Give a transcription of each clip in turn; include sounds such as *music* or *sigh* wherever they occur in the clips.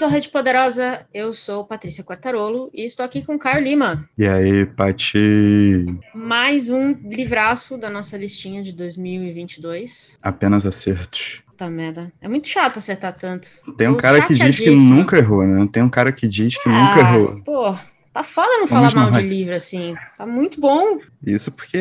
Bem-vindos ao Rede Poderosa. Eu sou Patrícia Quartarolo e estou aqui com Caio Lima. E aí, Pati? Mais um livraço da nossa listinha de 2022. Apenas acertos. Puta merda. É muito chato acertar tanto. Tem um Tô cara que diz que nunca errou, né? Tem um cara que diz que Ah, nunca errou. Pô, tá foda não Vamos falar mal de livro assim. Tá muito bom. Isso porque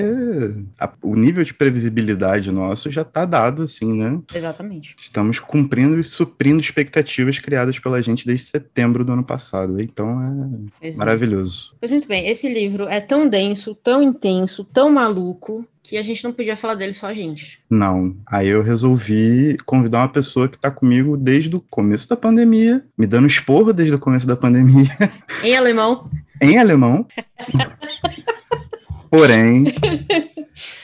a- o nível de previsibilidade nosso já tá dado, assim, né? Exatamente. Estamos cumprindo e suprindo expectativas criadas pela gente desde setembro do ano passado. Então é é. maravilhoso. Pois muito bem, esse livro é tão denso, tão intenso, tão maluco, que a gente não podia falar dele só a gente. Não. Aí eu resolvi convidar uma pessoa que tá comigo desde o começo da pandemia, me dando esporro desde o começo da pandemia, *laughs* Em alemão, em alemão. *laughs* Porém,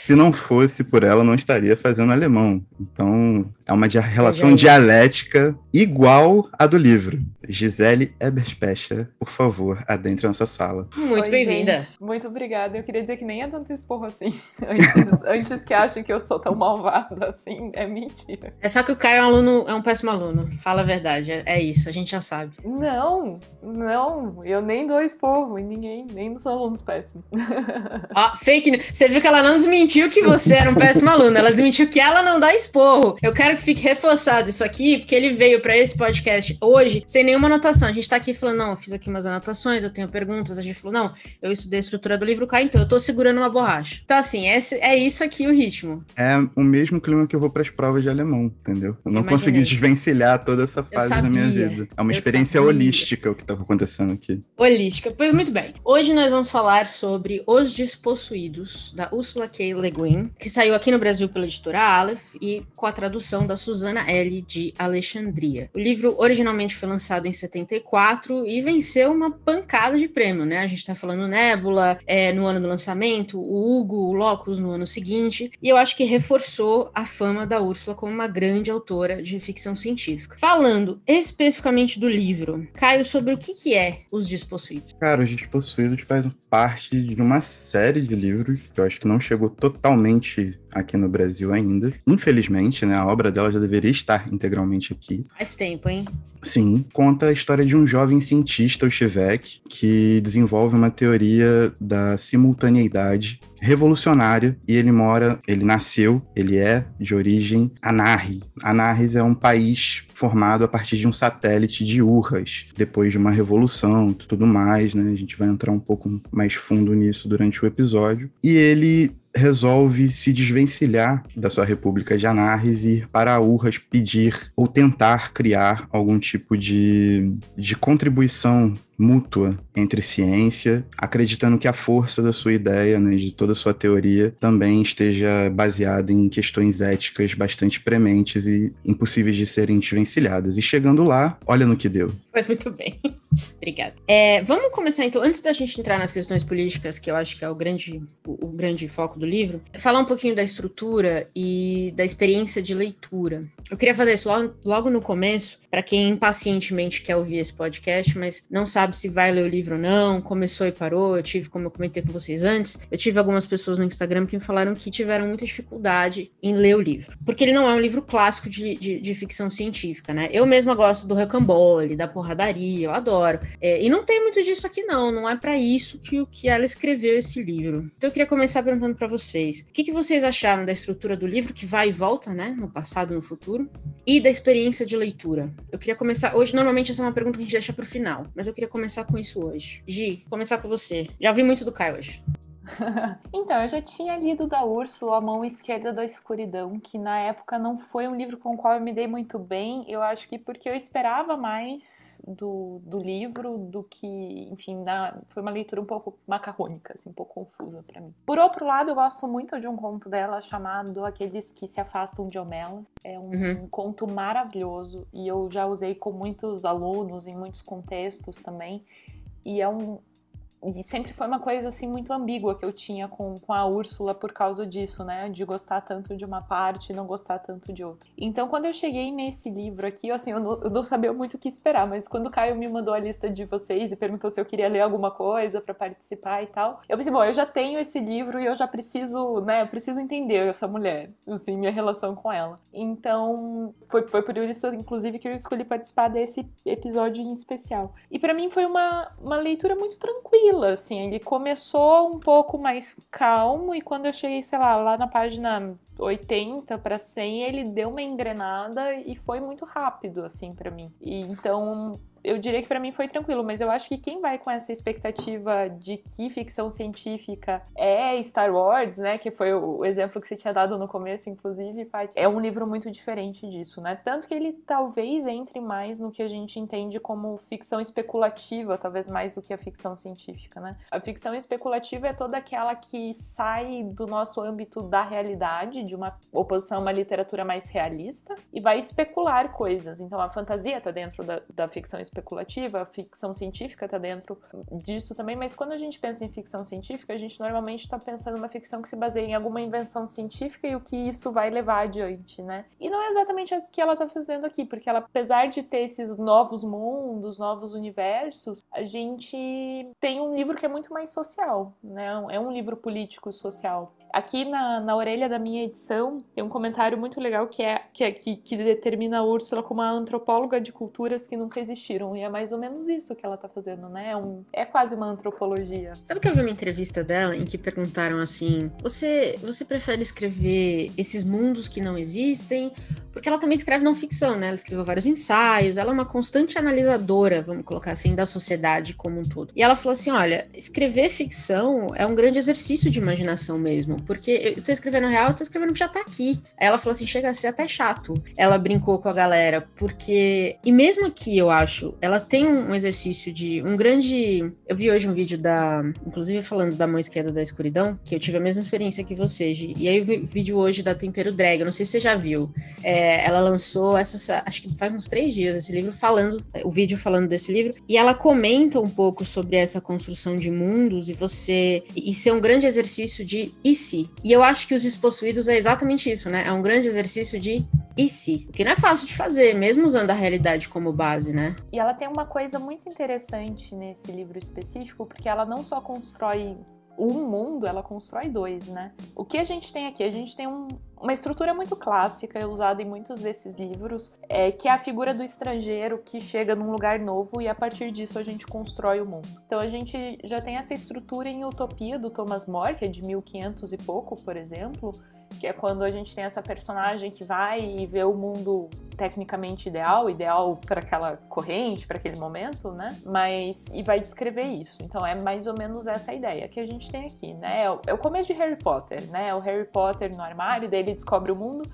se não fosse por ela, não estaria fazendo alemão. Então, é uma relação já. dialética igual à do livro. Gisele Eberspecher, por favor, adentre nossa sala. muito bem-vinda. Muito obrigada. Eu queria dizer que nem é tanto esporro assim. *laughs* Antes, antes que achem que eu sou tão malvada assim, é mentira. É só que o Caio é um aluno, é um péssimo aluno. Fala a verdade, é, é isso, a gente já sabe. Não, não. Eu nem dou esporro em ninguém, nem nos alunos péssimos. *laughs* Ó, fake news. Você viu que ela não desmentiu que você era um péssimo aluno, ela desmentiu que ela não dá esporro. Eu quero que fique reforçado isso aqui, porque ele veio pra esse podcast hoje sem nenhuma anotação. A gente tá aqui falando, não, eu fiz aqui umas anotações, eu tenho perguntas. A gente falou, não, eu estudei a estrutura do livro, Caio, então eu tô segurando uma borracha. Então, assim, esse, é isso aqui o ritmo. É o mesmo clima que eu vou para as provas de alemão, entendeu? Eu não Imaginei. consegui desvencilhar toda essa fase da minha vida. É uma eu experiência sabia. holística o que estava acontecendo aqui. Holística. Pois muito bem. Hoje nós vamos falar sobre Os Despossuídos, da Ursula K. Le Guin, que saiu aqui no Brasil pela editora Aleph e com a tradução da Susana L. de Alexandria. O livro originalmente foi lançado em 74 e venceu uma pancada de prêmio, né? A gente tá falando Nébula é, no ano do lançamento, o Hugo, o Locus no ano seguinte, e eu acho que reforçou a fama da Úrsula como uma grande autora de ficção científica. Falando especificamente do livro, Caio, sobre o que, que é Os Despossuídos? Cara, Os Despossuídos faz parte de uma série de livros que eu acho que não chegou totalmente totalmente aqui no Brasil ainda. Infelizmente, né? A obra dela já deveria estar integralmente aqui. Faz tempo, hein? Sim, conta a história de um jovem cientista, o Chivek, que desenvolve uma teoria da simultaneidade revolucionária e ele mora, ele nasceu, ele é de origem Anarri. Anarris é um país formado a partir de um satélite de Urras, depois de uma revolução, tudo mais, né? A gente vai entrar um pouco mais fundo nisso durante o episódio. E ele resolve se desvencilhar da sua República de Anarres e ir para Urras pedir ou tentar criar algum tipo de, de contribuição mútua entre ciência, acreditando que a força da sua ideia, né, de toda a sua teoria, também esteja baseada em questões éticas bastante prementes e impossíveis de serem desvencilhadas. E chegando lá, olha no que deu. Faz muito bem. *laughs* Obrigada. É, vamos começar então, antes da gente entrar nas questões políticas, que eu acho que é o grande, o, o grande foco do livro, falar um pouquinho da estrutura e da experiência de leitura. Eu queria fazer isso logo, logo no começo, para quem impacientemente quer ouvir esse podcast, mas não sabe se vai ler o livro ou não, começou e parou. Eu tive, como eu comentei com vocês antes, eu tive algumas pessoas no Instagram que me falaram que tiveram muita dificuldade em ler o livro, porque ele não é um livro clássico de, de, de ficção científica, né? Eu mesma gosto do rocambole, da porradaria, eu adoro. É, e não tem muito disso aqui, não. Não é para isso que, o- que ela escreveu esse livro. Então eu queria começar perguntando para vocês: o que, que vocês acharam da estrutura do livro, que vai e volta, né? No passado no futuro, e da experiência de leitura? Eu queria começar. Hoje, normalmente, essa é uma pergunta que a gente deixa pro final, mas eu queria começar com isso hoje. Gi, começar com você. Já ouvi muito do Caio hoje. *laughs* então, eu já tinha lido da Úrsula A Mão Esquerda da Escuridão, que na época não foi um livro com o qual eu me dei muito bem. Eu acho que porque eu esperava mais do, do livro do que, enfim, na- foi uma leitura um pouco macarrônica, assim, um pouco confusa pra mim. Por outro lado, eu gosto muito de um conto dela chamado Aqueles que se afastam de Homela. É um, Uhum. um conto maravilhoso e eu já usei com muitos alunos em muitos contextos também. E é um, e sempre foi uma coisa assim muito ambígua que eu tinha com, com a Úrsula por causa disso, né? De gostar tanto de uma parte e não gostar tanto de outra. Então, quando eu cheguei nesse livro aqui, assim, eu não, eu não sabia muito o que esperar, mas quando o Caio me mandou a lista de vocês e perguntou se eu queria ler alguma coisa para participar e tal, eu pensei, bom, eu já tenho esse livro e eu já preciso, né? Eu preciso entender essa mulher, assim, minha relação com ela. Então, foi, foi por isso, inclusive, que eu escolhi participar desse episódio em especial. E para mim foi uma, uma leitura muito tranquila assim. Ele começou um pouco mais calmo e quando eu cheguei, sei lá, lá na página 80 para 100, ele deu uma engrenada e foi muito rápido, assim, para mim. E então eu diria que para mim foi tranquilo, mas eu acho que quem vai com essa expectativa de que ficção científica é Star Wars, né, que foi o exemplo que você tinha dado no começo, inclusive, é um livro muito diferente disso, né? Tanto que ele talvez entre mais no que a gente entende como ficção especulativa, talvez mais do que a ficção científica, né? A ficção especulativa é toda aquela que sai do nosso âmbito da realidade, de uma oposição a uma literatura mais realista, e vai especular coisas. Então a fantasia está dentro da, da ficção especulativa especulativa, a ficção científica está dentro disso também, mas quando a gente pensa em ficção científica, a gente normalmente está pensando numa ficção que se baseia em alguma invenção científica e o que isso vai levar adiante, né? E não é exatamente o que ela está fazendo aqui, porque ela, apesar de ter esses novos mundos, novos universos, a gente tem um livro que é muito mais social, né? É um livro político social. Aqui na, na orelha da minha edição tem um comentário muito legal que é que, é, que, que determina a Úrsula como uma antropóloga de culturas que nunca existiram. E é mais ou menos isso que ela tá fazendo, né? É, um, é quase uma antropologia. Sabe que eu vi uma entrevista dela em que perguntaram assim: você, você prefere escrever esses mundos que não existem? Porque ela também escreve não ficção, né? Ela escreveu vários ensaios, ela é uma constante analisadora, vamos colocar assim, da sociedade como um todo. E ela falou assim: olha, escrever ficção é um grande exercício de imaginação mesmo porque eu tô escrevendo real, eu tô escrevendo que já tá aqui. Aí ela falou assim: chega a ser até chato. Ela brincou com a galera, porque. E mesmo aqui, eu acho, ela tem um exercício de. Um grande. Eu vi hoje um vídeo da. Inclusive falando da mão esquerda da escuridão, que eu tive a mesma experiência que você, Gi. E aí eu vi vídeo hoje da Tempero Drag, eu não sei se você já viu. É, ela lançou essa. Acho que faz uns três dias esse livro, falando. O vídeo falando desse livro. E ela comenta um pouco sobre essa construção de mundos e você. E ser um grande exercício de e se. E eu acho que os despossuídos é exatamente isso, né? É um grande exercício de e se, o que não é fácil de fazer, mesmo usando a realidade como base, né? E ela tem uma coisa muito interessante nesse livro específico, porque ela não só constrói um mundo, ela constrói dois, né? O que a gente tem aqui? A gente tem um, uma estrutura muito clássica, usada em muitos desses livros, é, que é a figura do estrangeiro que chega num lugar novo e a partir disso a gente constrói o mundo. Então a gente já tem essa estrutura em Utopia do Thomas More, que é de 1500 e pouco, por exemplo, que é quando a gente tem essa personagem que vai e vê o mundo tecnicamente ideal, ideal para aquela corrente, para aquele momento, né? Mas e vai descrever isso. Então é mais ou menos essa ideia que a gente tem aqui, né? É o é começo de Harry Potter, né? O Harry Potter no armário, daí ele descobre o mundo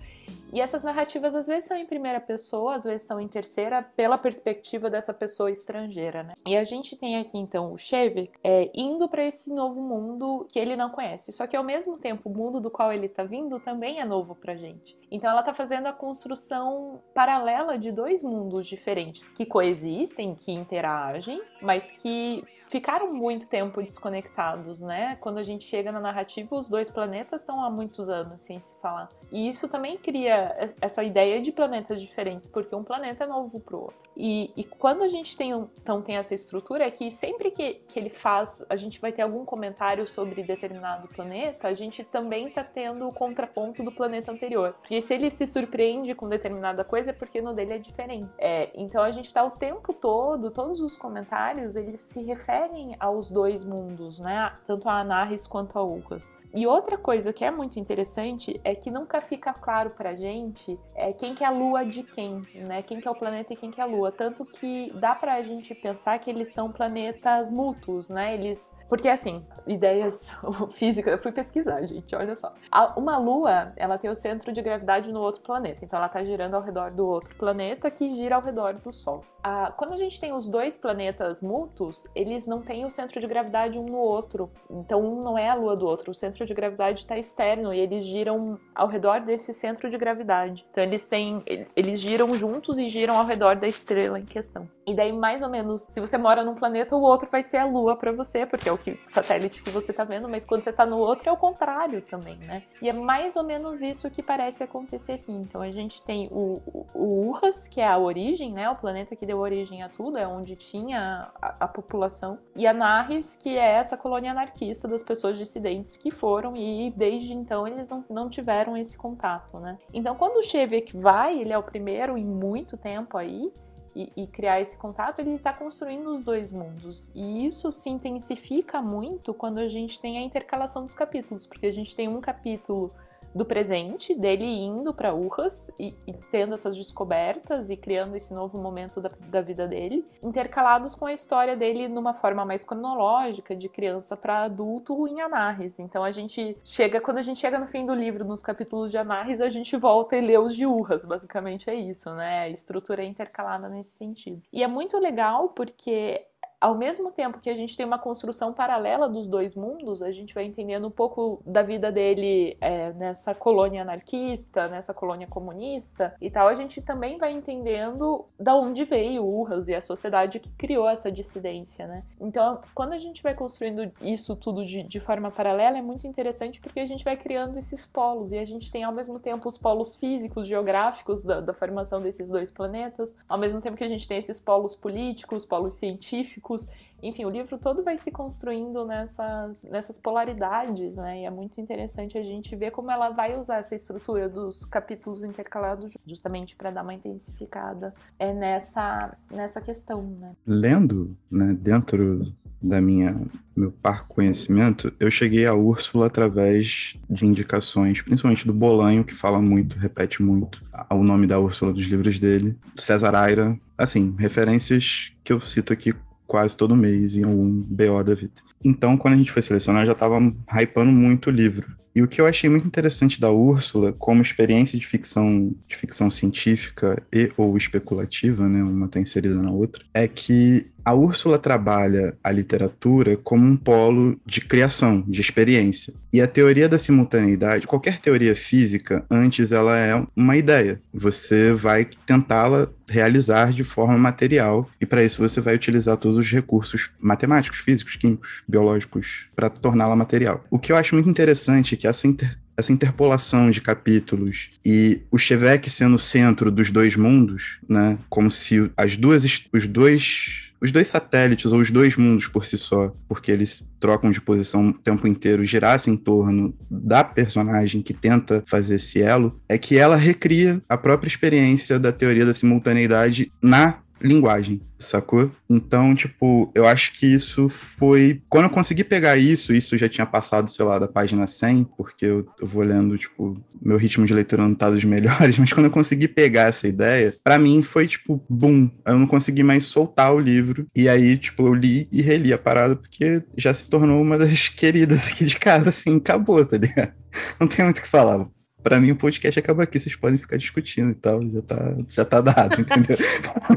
e essas narrativas às vezes são em primeira pessoa, às vezes são em terceira, pela perspectiva dessa pessoa estrangeira, né? E a gente tem aqui então o Chevy é, indo para esse novo mundo que ele não conhece. Só que ao mesmo tempo, o mundo do qual ele tá vindo também é novo pra gente. Então ela tá fazendo a construção paralela de dois mundos diferentes que coexistem, que interagem, mas que ficaram muito tempo desconectados, né? Quando a gente chega na narrativa, os dois planetas estão há muitos anos sem se falar. E isso também cria essa ideia de planetas diferentes, porque um planeta é novo para o outro. E, e, quando a gente tem, então, tem essa estrutura, é que sempre que, que ele faz, a gente vai ter algum comentário sobre determinado planeta, a gente também está tendo o contraponto do planeta anterior. Porque se ele se surpreende com determinada coisa, é porque no dele é diferente. É, então a gente está o tempo todo, todos os comentários, eles se referem referem aos dois mundos, né? Tanto a Anaris quanto a Ulcas. E outra coisa que é muito interessante é que nunca fica claro pra gente é quem que é a lua de quem, né? Quem que é o planeta e quem que é a lua. Tanto que dá pra gente pensar que eles são planetas mútuos, né? Eles. Porque assim, ideias *laughs* físicas, eu fui pesquisar, gente, olha só. Uma lua, ela tem o centro de gravidade no outro planeta, então ela tá girando ao redor do outro planeta que gira ao redor do Sol. quando a gente tem os dois planetas mútuos, eles não têm o centro de gravidade um no outro. Então um não é a lua do outro, o centro centro de gravidade está externo e eles giram ao redor desse centro de gravidade. Então eles têm, eles giram juntos e giram ao redor da estrela em questão. E daí mais ou menos, se você mora num planeta, o outro vai ser a Lua para você, porque é o que o satélite que você está vendo, mas quando você está no outro é o contrário também, né? E é mais ou menos isso que parece acontecer aqui. Então a gente tem o, o, o Urras, que é a origem, né? O planeta que deu origem a tudo, é onde tinha a, a população, e a Narris, que é essa colônia anarquista das pessoas dissidentes que foram e desde então eles não, não tiveram esse contato, né? Então quando o Chevek vai, ele é o primeiro em muito tempo aí, e, e, criar esse contato, ele está construindo os dois mundos. E isso se intensifica muito quando a gente tem a intercalação dos capítulos, porque a gente tem um capítulo do presente, dele indo para Urras e, e, tendo essas descobertas e criando esse novo momento da, da, vida dele, intercalados com a história dele numa forma mais cronológica, de criança para adulto em Anarres. Então a gente chega, quando a gente chega no fim do livro, nos capítulos de Anarres, a gente volta e lê os de Urras, basicamente é isso, né? A estrutura é intercalada nesse sentido. E é muito legal porque ao mesmo tempo que a gente tem uma construção paralela dos dois mundos, a gente vai entendendo um pouco da vida dele é, nessa colônia anarquista, nessa colônia comunista e tal, a gente também vai entendendo da onde veio o Urras e a sociedade que criou essa dissidência, né? Então, quando a gente vai construindo isso tudo de, de forma paralela, é muito interessante porque a gente vai criando esses polos e a gente tem ao mesmo tempo os polos físicos, geográficos da, da formação desses dois planetas, ao mesmo tempo que a gente tem esses polos políticos, polos científicos enfim, o livro todo vai se construindo nessas, nessas polaridades, né? E é muito interessante a gente ver como ela vai usar essa estrutura dos capítulos intercalados justamente para dar uma intensificada é nessa, nessa questão, né? Lendo, né, dentro da minha meu par conhecimento, eu cheguei a Úrsula através de indicações, principalmente do Bolanho, que fala muito, repete muito o nome da Úrsula dos livros dele, César Aira, assim, referências que eu cito aqui quase todo mês em algum BO da vida. Então, quando a gente foi selecionar, eu já estava hypando muito o livro. E o que eu achei muito interessante da Úrsula, como experiência de ficção, de ficção científica e ou especulativa, né, uma está inserida na outra, é que a Úrsula trabalha a literatura como um polo de criação, de experiência. E a teoria da simultaneidade, qualquer teoria física, antes ela é uma ideia. Você vai tentá-la realizar de forma material e para isso você vai utilizar todos os recursos matemáticos, físicos, químicos, biológicos para torná-la material. O que eu acho muito interessante é que essa inter essa interpolação de capítulos e o Chevek sendo o centro dos dois mundos, né? Como se as duas os dois os dois satélites ou os dois mundos por si só, porque eles trocam de posição o tempo inteiro, girassem em torno da personagem que tenta fazer esse elo, é que ela recria a própria experiência da teoria da simultaneidade na linguagem, sacou? Então, tipo, eu acho que isso foi. Quando eu consegui pegar isso, isso já tinha passado, sei lá, da página 100, porque eu, eu vou lendo, tipo, meu ritmo de leitura não tá dos *laughs* melhores, mas quando eu consegui pegar essa ideia, para mim foi, tipo, boom. Eu não consegui mais soltar o livro. E aí, tipo, eu li e reli a parada, porque já se tornou uma das *laughs* queridas aqui de casa, assim, acabou, tá ligado? Não tem muito o que falar para mim o podcast acaba aqui, vocês podem ficar discutindo e tal, já tá, já tá dado, entendeu?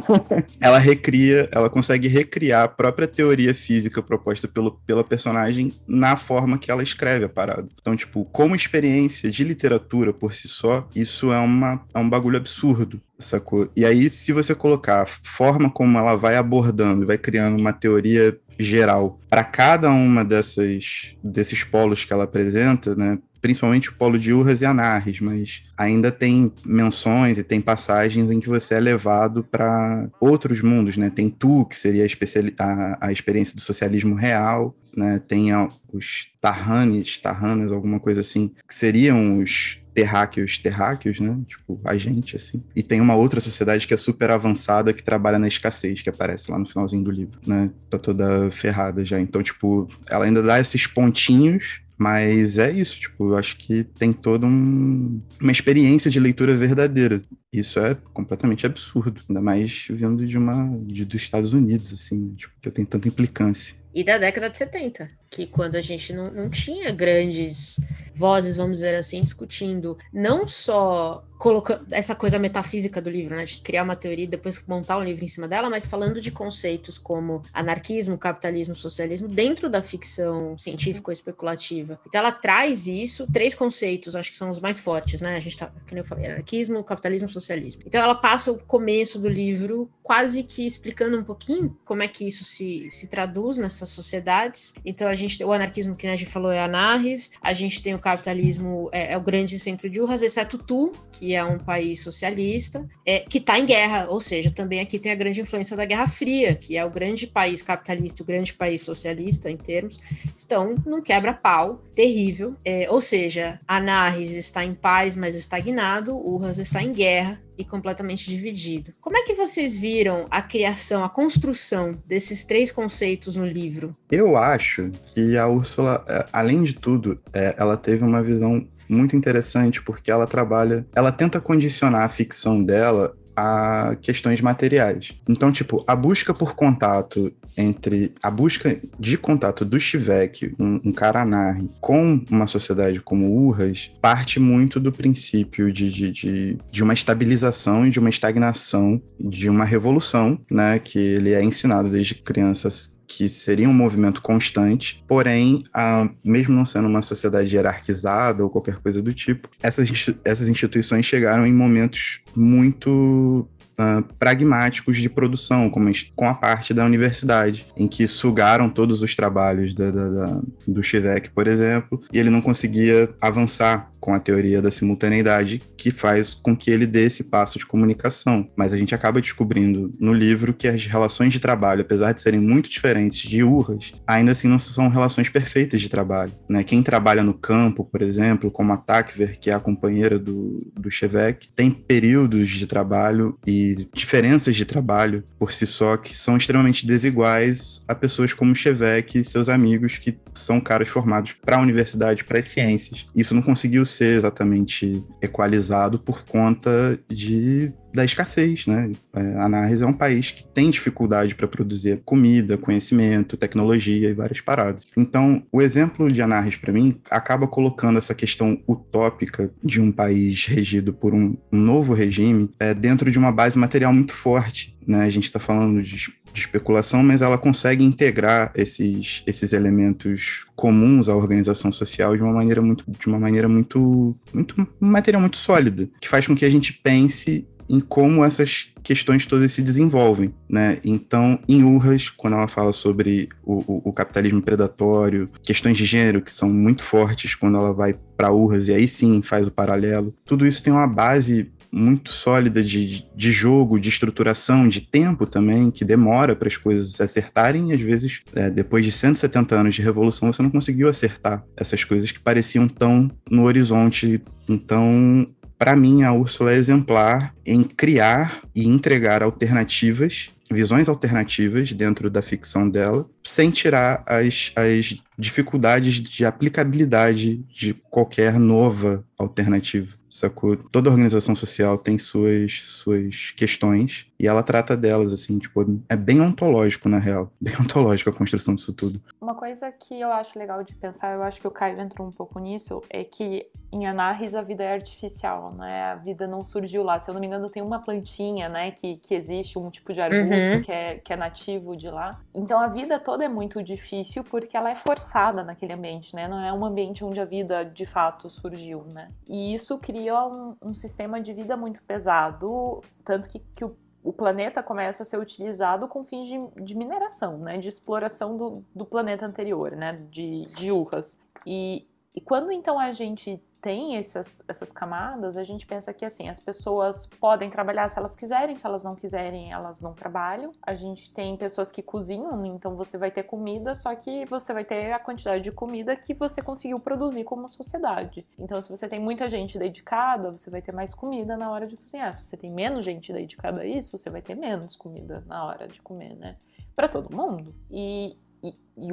*laughs* ela recria, ela consegue recriar a própria teoria física proposta pelo, pela personagem na forma que ela escreve a parada. Então, tipo, como experiência de literatura por si só, isso é, uma, é um bagulho absurdo sacou? E aí, se você colocar a forma como ela vai abordando, vai criando uma teoria geral para cada uma dessas desses polos que ela apresenta, né? Principalmente o polo de Urras e Anarres, mas ainda tem menções e tem passagens em que você é levado para outros mundos, né? Tem Tu, que seria a, a, a experiência do socialismo real, né? Tem a, os Tarranes, Tarranas, alguma coisa assim, que seriam os terráqueos terráqueos, né? Tipo, a gente, assim. E tem uma outra sociedade que é super avançada que trabalha na escassez, que aparece lá no finalzinho do livro, né? Tá toda ferrada já. Então, tipo, ela ainda dá esses pontinhos mas é isso, tipo, eu acho que tem toda um, uma experiência de leitura verdadeira. Isso é completamente absurdo, ainda mais vindo de uma de, dos Estados Unidos, assim, tipo, que eu tenho tanta implicância. E da década de 70, que quando a gente não, não tinha grandes vozes, vamos dizer assim, discutindo não só colocando essa coisa metafísica do livro, né? De criar uma teoria e depois montar um livro em cima dela, mas falando de conceitos como anarquismo, capitalismo, socialismo dentro da ficção científica ou especulativa. Então ela traz isso, três conceitos, acho que são os mais fortes, né? A gente tá, como eu falei, anarquismo, capitalismo, socialismo. Então ela passa o começo do livro quase que explicando um pouquinho como é que isso se, se traduz nessas sociedades. Então a gente tem o anarquismo que a gente falou é anarres, a gente tem o capitalismo, é, é o grande centro de urras, exceto Tu, que é um país socialista, é, que está em guerra, ou seja, também aqui tem a grande influência da Guerra Fria, que é o grande país capitalista, o grande país socialista em termos, estão num quebra-pau terrível. É, ou seja, Anarres está em paz, mas estagnado, Urras está em guerra, e completamente dividido. Como é que vocês viram a criação, a construção desses três conceitos no livro? Eu acho que a Úrsula, é, além de tudo, é, ela teve uma visão muito interessante porque ela trabalha, ela tenta condicionar a ficção dela a questões materiais. Então, tipo, a busca por contato entre a busca de contato do Shivek, um, um Karanari, com uma sociedade como Urras, parte muito do princípio de, de, de, de, uma estabilização e de uma estagnação, de uma revolução, né? Que ele é ensinado desde crianças que seria um movimento constante, porém, a, mesmo não sendo uma sociedade hierarquizada ou qualquer coisa do tipo, essas, essas instituições chegaram em momentos muito uh, pragmáticos de produção, como com a parte da universidade, em que sugaram todos os trabalhos da, da, da, do Chivek, por exemplo, e ele não conseguia avançar com a teoria da simultaneidade, que faz com que ele dê esse passo de comunicação. Mas a gente acaba descobrindo no livro que as relações de trabalho, apesar de serem muito diferentes de urras, ainda assim não são relações perfeitas de trabalho. Né? Quem trabalha no campo, por exemplo, como a Takver, que é a companheira do, do Chevek, tem períodos de trabalho e diferenças de trabalho por si só que são extremamente desiguais a pessoas como Chevek e seus amigos que são caras formados para a universidade, para as ciências. Isso não conseguiu ser exatamente equalizado por conta de da escassez, né? É, a Anarres é um país que tem dificuldade para produzir comida, conhecimento, tecnologia e várias paradas. Então, o exemplo de Anarres, para mim, acaba colocando essa questão utópica de um país regido por um, um novo regime é, dentro de uma base material muito forte. Né? A gente está falando de de especulação, mas ela consegue integrar esses, esses elementos comuns à organização social de uma maneira muito, de uma maneira muito, muito, um material muito sólida, que faz com que a gente pense em como essas questões todas se desenvolvem, né? Então, em Urras, quando ela fala sobre o, o, o, capitalismo predatório, questões de gênero que são muito fortes quando ela vai para Urras e aí sim faz o paralelo, tudo isso tem uma base muito sólida de, de jogo, de estruturação, de tempo também, que demora para as coisas se acertarem, e às vezes, é, depois de 170 anos de revolução, você não conseguiu acertar essas coisas que pareciam tão no horizonte. Então, para mim, a Úrsula é exemplar em criar e entregar alternativas, visões alternativas dentro da ficção dela, sem tirar as, as dificuldades de aplicabilidade de qualquer nova alternativa sacou? Toda organização social tem suas, suas questões e ela trata delas, assim, tipo, é bem ontológico, na real. *laughs* Bem ontológico a construção disso tudo. Uma coisa que eu acho legal de pensar, eu acho que o Caio entrou um pouco nisso, é que em Anarres a vida é artificial, né? A vida não surgiu lá. Se eu não me engano, tem uma plantinha, né, que, que existe, um tipo de arbusto uhum. que, é, que é nativo de lá. Então a vida toda é muito difícil porque ela é forçada naquele ambiente, né? Não é um ambiente onde a vida de fato surgiu, né? E isso cria um, um sistema de vida muito pesado, tanto que, que o o planeta começa a ser utilizado com fins de, de mineração, né, de exploração do, do planeta anterior, né, de, de Urras. E, e quando então a gente tem essas, essas camadas, a gente pensa que assim, as pessoas podem trabalhar se elas quiserem, se elas não quiserem, elas não trabalham. A gente tem pessoas que cozinham, então você vai ter comida, só que você vai ter a quantidade de comida que você conseguiu produzir como sociedade. Então, se você tem muita gente dedicada, você vai ter mais comida na hora de cozinhar. Se você tem menos gente dedicada a isso, você vai ter menos comida na hora de comer, né? Para todo mundo. E, e, e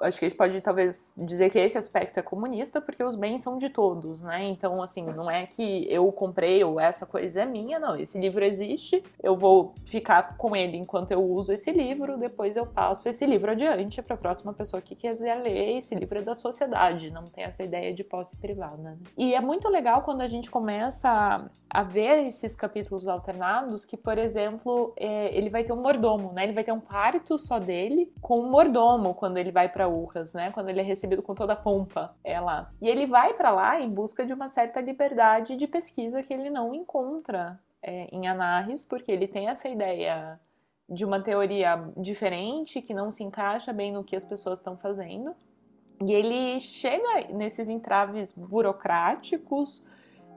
acho que a gente pode talvez dizer que esse aspecto é comunista, porque os bens são de todos, né? Então, assim, não é que eu comprei ou essa coisa é minha, não. Esse livro existe, eu vou ficar com ele enquanto eu uso esse livro, depois eu passo esse livro adiante para a próxima pessoa que quiser ler. Esse livro é da sociedade, não tem essa ideia de posse privada. Né? E é muito legal quando a gente começa a ver esses capítulos alternados, que, por exemplo, é, ele vai ter um mordomo, né? Ele vai ter um quarto só dele com um mordomo quando ele vai para Urras, né? Quando ele é recebido com toda a pompa, é lá. E ele vai para lá em busca de uma certa liberdade de pesquisa que ele não encontra é, em Anarres, porque ele tem essa ideia de uma teoria diferente que não se encaixa bem no que as pessoas estão fazendo. E ele chega nesses entraves burocráticos,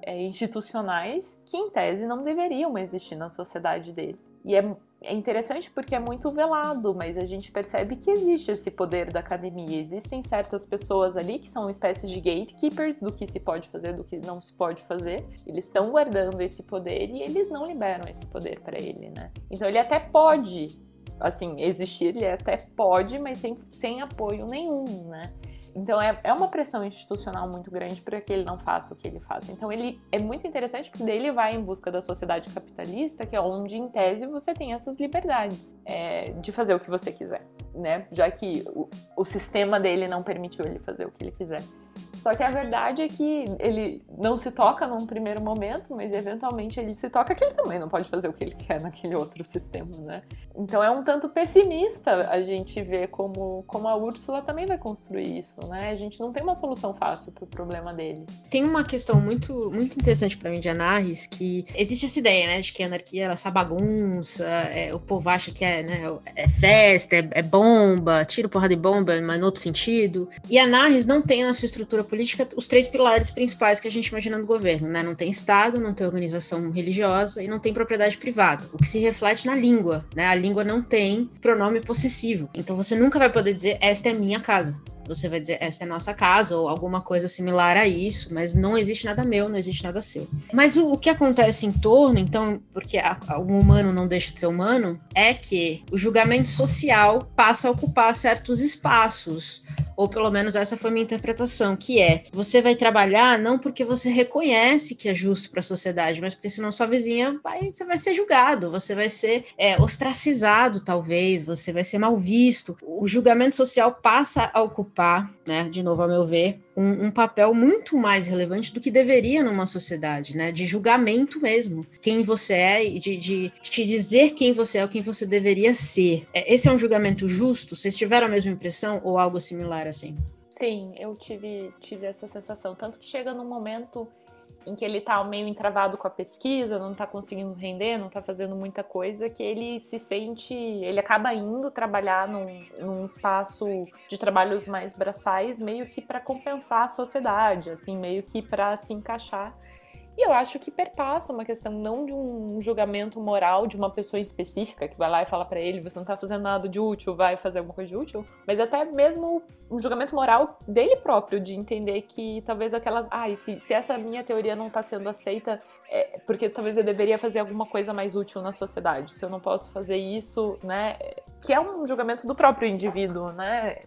é, institucionais, que em tese não deveriam existir na sociedade dele. E é é interessante porque é muito velado, mas a gente percebe que existe esse poder da academia. Existem certas pessoas ali que são uma espécie de gatekeepers do que se pode fazer, do que não se pode fazer. Eles estão guardando esse poder e eles não liberam esse poder para ele, né? Então ele até pode, assim, existir, ele até pode, mas sem, sem apoio nenhum, né? Então é, é uma pressão institucional muito grande para que ele não faça o que ele faz. Então ele é muito interessante porque daí ele vai em busca da sociedade capitalista, que é onde, em tese, você tem essas liberdades é, de fazer o que você quiser, né? Já que o, o sistema dele não permitiu ele fazer o que ele quiser. Só que a verdade é que ele não se toca num primeiro momento, mas eventualmente ele se toca que ele também não pode fazer o que ele quer naquele outro sistema, né? Então é um tanto pessimista a gente ver como, como a Úrsula também vai construir isso, né? A gente não tem uma solução fácil pro problema dele. Tem uma questão muito, muito interessante para mim de Anarres, que existe essa ideia, né, de que a anarquia é essa bagunça, é, o povo acha que é, né, é festa, é, é bomba, tiro porra de bomba, mas no outro sentido. E Anarres não tem na sua estrutura política os três pilares principais que a gente imagina no governo, né? Não tem Estado, não tem organização religiosa e não tem propriedade privada, o que se reflete na língua, né? A língua não tem pronome possessivo, então você nunca vai poder dizer esta é minha casa você vai dizer essa é a nossa casa ou alguma coisa similar a isso, mas não existe nada meu, não existe nada seu. Mas o, o que acontece em torno, então, porque a, um humano não deixa de ser humano, é que o julgamento social passa a ocupar certos espaços ou pelo menos essa foi minha interpretação, que é você vai trabalhar não porque você reconhece que é justo para a sociedade, mas porque senão sua vizinha vai, você vai ser julgado, você vai ser é, ostracizado, talvez, você vai ser mal visto. O julgamento social passa a ocupar, né, de novo, a meu ver, um, um, papel muito mais relevante do que deveria numa sociedade, né? De julgamento mesmo, quem você é e de, de te dizer quem você é ou quem você deveria ser. É, esse é um julgamento justo? Vocês tiveram a mesma impressão ou algo similar assim? Sim, eu tive, tive essa sensação. Tanto que chega num momento em que ele tá meio entravado com a pesquisa, não tá conseguindo render, não tá fazendo muita coisa, que ele se sente, ele acaba indo trabalhar num, num espaço de trabalhos mais braçais, meio que para compensar a sociedade, assim, meio que para se encaixar e eu acho que perpassa uma questão não de um julgamento moral de uma pessoa específica que vai lá e fala para ele: você não tá fazendo nada de útil, vai fazer alguma coisa de útil, mas até mesmo um julgamento moral dele próprio, de entender que talvez aquela. Ah, se, se essa minha teoria não tá sendo aceita, é porque talvez eu deveria fazer alguma coisa mais útil na sociedade. Se eu não posso fazer isso, né? Que é um julgamento do próprio indivíduo, né?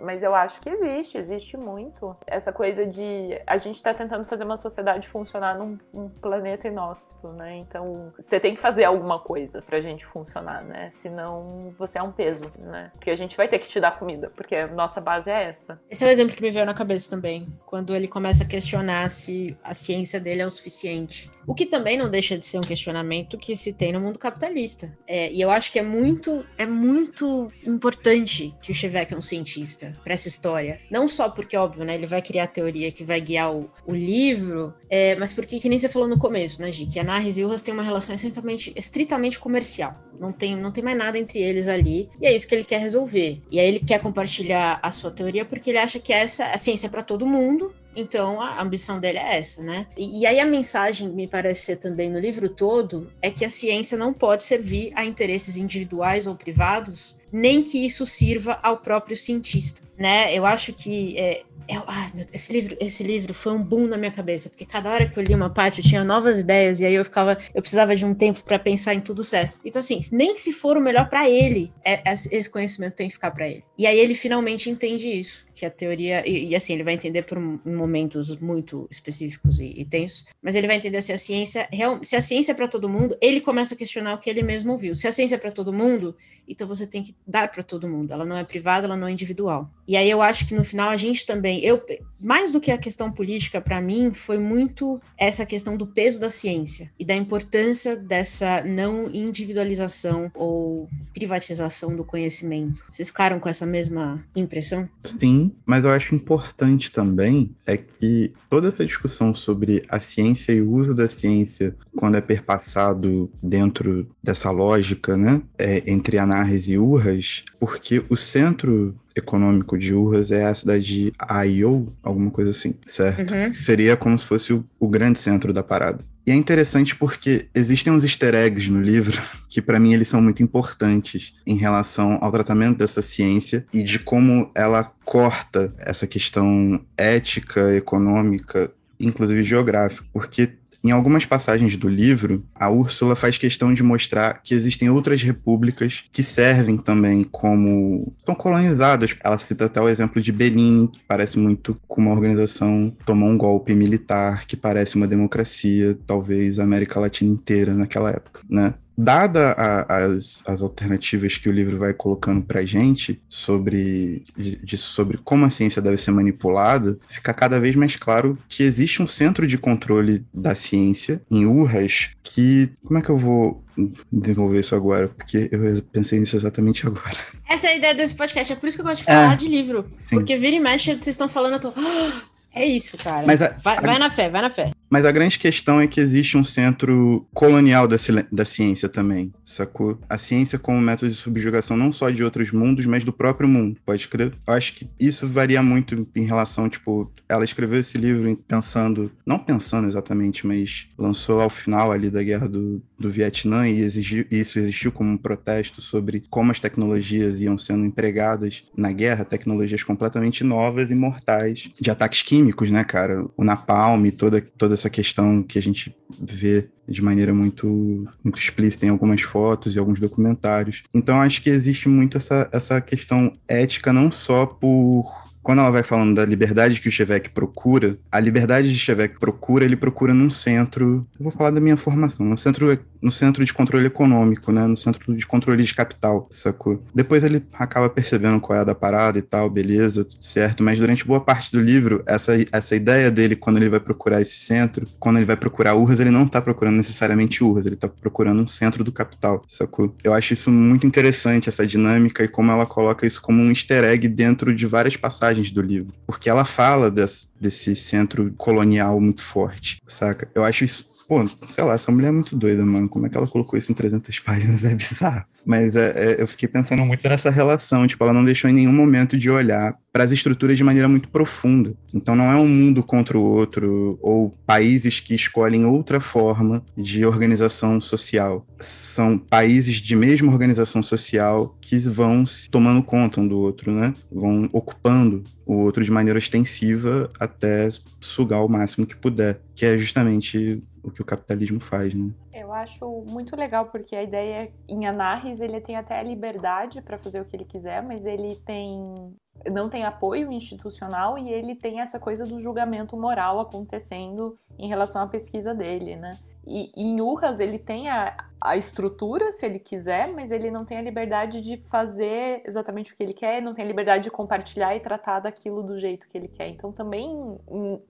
Mas eu acho que existe, existe muito. Essa coisa de a gente tá tentando fazer uma sociedade funcionar num um, planeta inóspito, né? Então você tem que fazer alguma coisa pra gente funcionar, né? Senão você é um peso, né? Porque a gente vai ter que te dar comida, porque a nossa base é essa. Esse é o exemplo que me veio na cabeça também, quando ele começa a questionar se a ciência dele é o suficiente. O que também não deixa de ser um questionamento que se tem no mundo capitalista. É, e eu acho que é muito, é muito importante que o Chevek é um cientista para essa história. Não só porque, óbvio, né, ele vai criar a teoria que vai guiar o, o livro, é, mas porque, que nem você falou no começo, né, Gi, que a Narres e Urras têm uma relação estritamente, estritamente comercial. Não tem, não tem mais nada entre eles ali. E é isso que ele quer resolver. E aí ele quer compartilhar a sua teoria porque ele acha que essa a ciência é para todo mundo então a ambição dele é essa, né? E, e, aí a mensagem, me parece ser também no livro todo, é que a ciência não pode servir a interesses individuais ou privados, nem que isso sirva ao próprio cientista, né? Eu acho que é, Eu, ai, meu, esse livro, esse livro foi um boom na minha cabeça, porque cada hora que eu li uma parte eu tinha novas ideias e aí eu ficava, eu precisava de um tempo para pensar em tudo certo. Então assim, nem se for o melhor para ele, é, é, esse conhecimento tem que ficar para ele. E aí ele finalmente entende isso que a teoria. E, e, assim, ele vai entender por momentos muito específicos e, e, tensos, mas ele vai entender se a ciência. Se a ciência é para todo mundo, ele começa a questionar o que ele mesmo ouviu. Se a ciência é para todo mundo, então você tem que dar para todo mundo. Ela não é privada, ela não é individual. E aí eu acho que no final a gente também. eu Mais do que a questão política, para mim, foi muito essa questão do peso da ciência e da importância dessa não individualização ou privatização do conhecimento. Vocês ficaram com essa mesma impressão? Sim, mas eu acho importante também é que toda essa discussão sobre a ciência e o uso da ciência quando é perpassado dentro dessa lógica, né, é, entre Anarres e Urras, porque o centro econômico de Urras é a cidade de Aiou, alguma coisa assim, certo? Uhum. Seria como se fosse o, o grande centro da parada. E é interessante porque existem uns easter eggs no livro *laughs* que, para mim, eles são muito importantes em relação ao tratamento dessa ciência e de como ela corta essa questão ética, econômica, inclusive geográfica. Porque em algumas passagens do livro, a Úrsula faz questão de mostrar que existem outras repúblicas que servem também como. são colonizadas. Ela cita até o exemplo de Benin, que parece muito com uma organização tomou um golpe militar, que parece uma democracia, talvez a América Latina inteira naquela época, né? Dada a, as, as alternativas que o livro vai colocando para gente sobre, de, sobre como a ciência deve ser manipulada, fica cada vez mais claro que existe um centro de controle da ciência em Urras que. Como é que eu vou desenvolver isso agora? Porque eu pensei nisso exatamente agora. Essa é a ideia desse podcast, é por isso que eu gosto de falar é, de livro. Sim. Porque vira e mexe, vocês estão falando, eu tô. *gasps* É isso, cara. Mas a, vai, a, vai, na fé, vai na fé. Mas a grande questão é que existe um centro colonial da, da ciência também, sacou? A ciência como método de subjugação não só de outros mundos, mas do próprio mundo, pode crer? Eu acho que isso varia muito em relação, tipo, ela escreveu esse livro pensando, não pensando exatamente, mas lançou ao final ali da guerra do, do Vietnã e exigiu, isso existiu como um protesto sobre como as tecnologias iam sendo empregadas na guerra, tecnologias completamente novas e mortais, de ataques químicos, né, cara? O napalm, toda, toda essa questão que a gente vê de maneira muito, muito explícita em algumas fotos e alguns documentários. Então acho que existe muito essa, essa questão ética não só por quando ela vai falando da liberdade que o Chevek procura, a liberdade de Chevek procura, ele procura num centro, eu vou falar da minha formação, no centro, no centro de controle econômico, né, no centro de controle de capital, sacou? Depois ele acaba percebendo qual é a da parada e tal, beleza, tudo certo, mas durante boa parte do livro, essa, essa ideia dele, quando ele vai procurar esse centro, quando ele vai procurar urras, ele não tá procurando necessariamente urras, ele tá procurando um centro do capital, sacou? Eu acho isso muito interessante, essa dinâmica e como ela coloca isso como um easter egg dentro de várias passagens do livro, porque ela fala desse, desse centro colonial muito forte, saca? Eu acho isso Pô, sei lá, essa mulher é muito doida, mano. Como é que ela colocou isso em 300 páginas? É bizarro. Mas é, é, eu fiquei pensando muito nessa relação. Tipo, ela não deixou em nenhum momento de olhar para as estruturas de maneira muito profunda. Então, não é um mundo contra o outro ou países que escolhem outra forma de organização social. São países de mesma organização social que vão se tomando conta um do outro, né? Vão ocupando o outro de maneira extensiva até sugar o máximo que puder, que é justamente o que o capitalismo faz, né? Eu acho muito legal porque a ideia em Anarres ele tem até a liberdade para fazer o que ele quiser, mas ele tem não tem apoio institucional e ele tem essa coisa do julgamento moral acontecendo em relação à pesquisa dele, né? E, e em Urras ele tem a, a estrutura, se ele quiser, mas ele não tem a liberdade de fazer exatamente o que ele quer, não tem a liberdade de compartilhar e tratar daquilo do jeito que ele quer. Então também,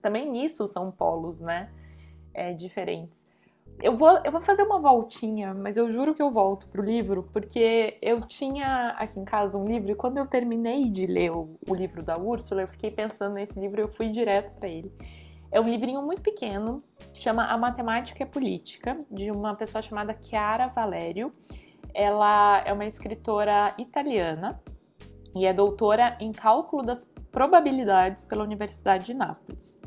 também nisso são polos, né? É, diferentes. Eu vou, eu vou fazer uma voltinha, mas eu juro que eu volto pro livro, porque eu tinha aqui em casa um livro e quando eu terminei de ler o, o livro da Úrsula, eu fiquei pensando nesse livro e eu fui direto para ele. É um livrinho muito pequeno, chama A Matemática e Política, de uma pessoa chamada Chiara Valério. Ela é uma escritora italiana e é doutora em cálculo das probabilidades pela Universidade de Nápoles.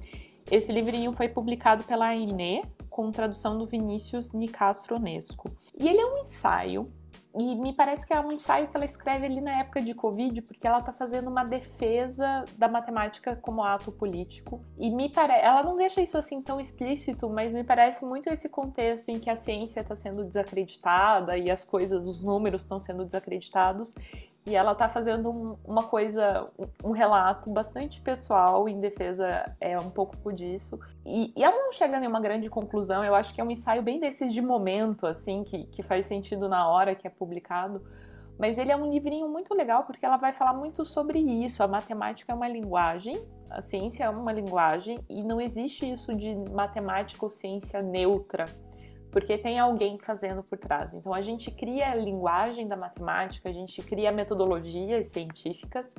Esse livrinho foi publicado pela Aine, com tradução do Vinícius Nicastro Onesco. E ele é um ensaio e me parece que é um ensaio que ela escreve ali na época de Covid, porque ela está fazendo uma defesa da matemática como ato político. E me parece, ela não deixa isso assim tão explícito, mas me parece muito esse contexto em que a ciência está sendo desacreditada e as coisas, os números estão sendo desacreditados. E ela está fazendo um, uma coisa, um, relato bastante pessoal em defesa é um pouco disso. E, e, ela não chega a nenhuma grande conclusão. Eu acho que é um ensaio bem desses de momento, assim, que, que faz sentido na hora que é publicado. Mas ele é um livrinho muito legal porque ela vai falar muito sobre isso. A matemática é uma linguagem, a ciência é uma linguagem, e não existe isso de matemática ou ciência neutra porque tem alguém fazendo por trás. Então a gente cria a linguagem da matemática, a gente cria metodologias científicas,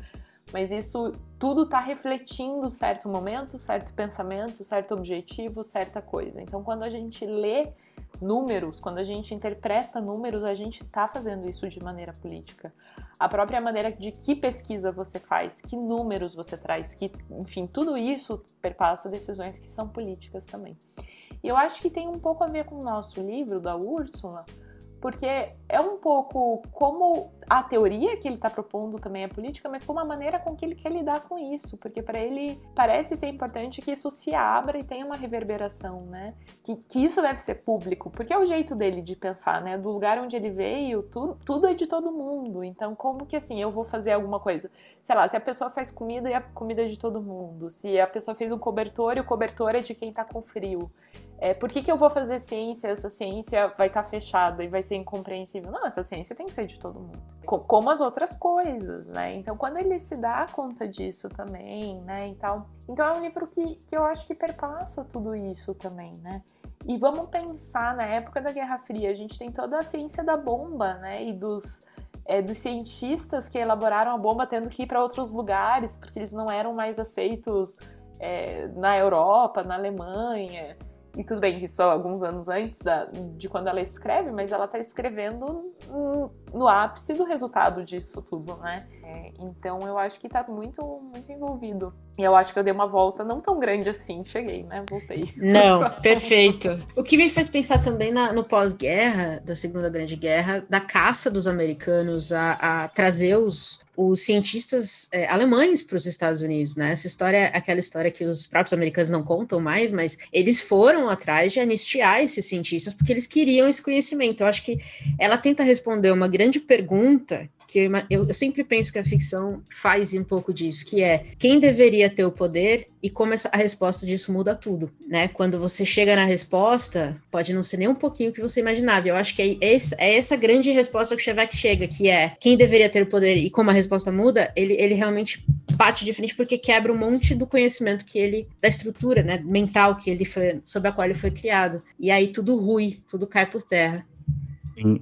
mas isso tudo está refletindo certo momento, certo pensamento, certo objetivo, certa coisa. Então quando a gente lê números, quando a gente interpreta números, a gente está fazendo isso de maneira política. A própria maneira de que pesquisa você faz, que números você traz, que, enfim, tudo isso perpassa decisões que são políticas também. E eu acho que tem um pouco a ver com o nosso livro da Úrsula, porque é um pouco como a teoria que ele está propondo também é política, mas como a maneira com que ele quer lidar com isso, porque para ele parece ser importante que isso se abra e tenha uma reverberação, né? Que, que isso deve ser público, porque é o jeito dele de pensar, né? Do lugar onde ele veio, tu, tudo é de todo mundo. Então, como que assim eu vou fazer alguma coisa? Sei lá, se a pessoa faz comida e a comida é de todo mundo, se a pessoa fez um cobertor e o cobertor é de quem está com frio. É, por que, que eu vou fazer ciência? Essa ciência vai estar tá fechada e vai ser incompreensível. Não, essa ciência tem que ser de todo mundo. Como as outras coisas, né? Então, quando ele se dá conta disso também, né? Então, então é um livro que, que eu acho que perpassa tudo isso também, né? E vamos pensar, na época da Guerra Fria, a gente tem toda a ciência da bomba, né? E dos, é, dos cientistas que elaboraram a bomba tendo que ir para outros lugares, porque eles não eram mais aceitos é, na Europa, na Alemanha. E tudo bem que isso alguns anos antes da, de quando ela escreve, mas ela está escrevendo no, no, ápice do resultado disso tudo, né? É, então eu acho que está muito, muito envolvido. E eu acho que eu dei uma volta não tão grande assim, cheguei, né? Voltei. Não, *laughs* perfeito. O que me fez pensar também na, no pós-guerra, da Segunda Grande Guerra, da caça dos americanos a, a trazer os, os cientistas é, alemães para os Estados Unidos, né? Essa história aquela história que os próprios americanos não contam mais, mas eles foram atrás de anistiar esses cientistas porque eles queriam esse conhecimento. Eu acho que ela tenta responder uma grande pergunta que eu, eu, eu, sempre penso que a ficção faz um pouco disso, que é quem deveria ter o poder e como essa, a resposta disso muda tudo, né? Quando você chega na resposta, pode não ser nem um pouquinho o que você imaginava. Eu acho que é, essa, é essa grande resposta que o Chevek chega, que é quem deveria ter o poder e como a resposta muda, ele, ele realmente bate de frente porque quebra um monte do conhecimento que ele, da estrutura, né, mental que ele foi, sobre a qual ele foi criado. E aí tudo rui, tudo cai por terra.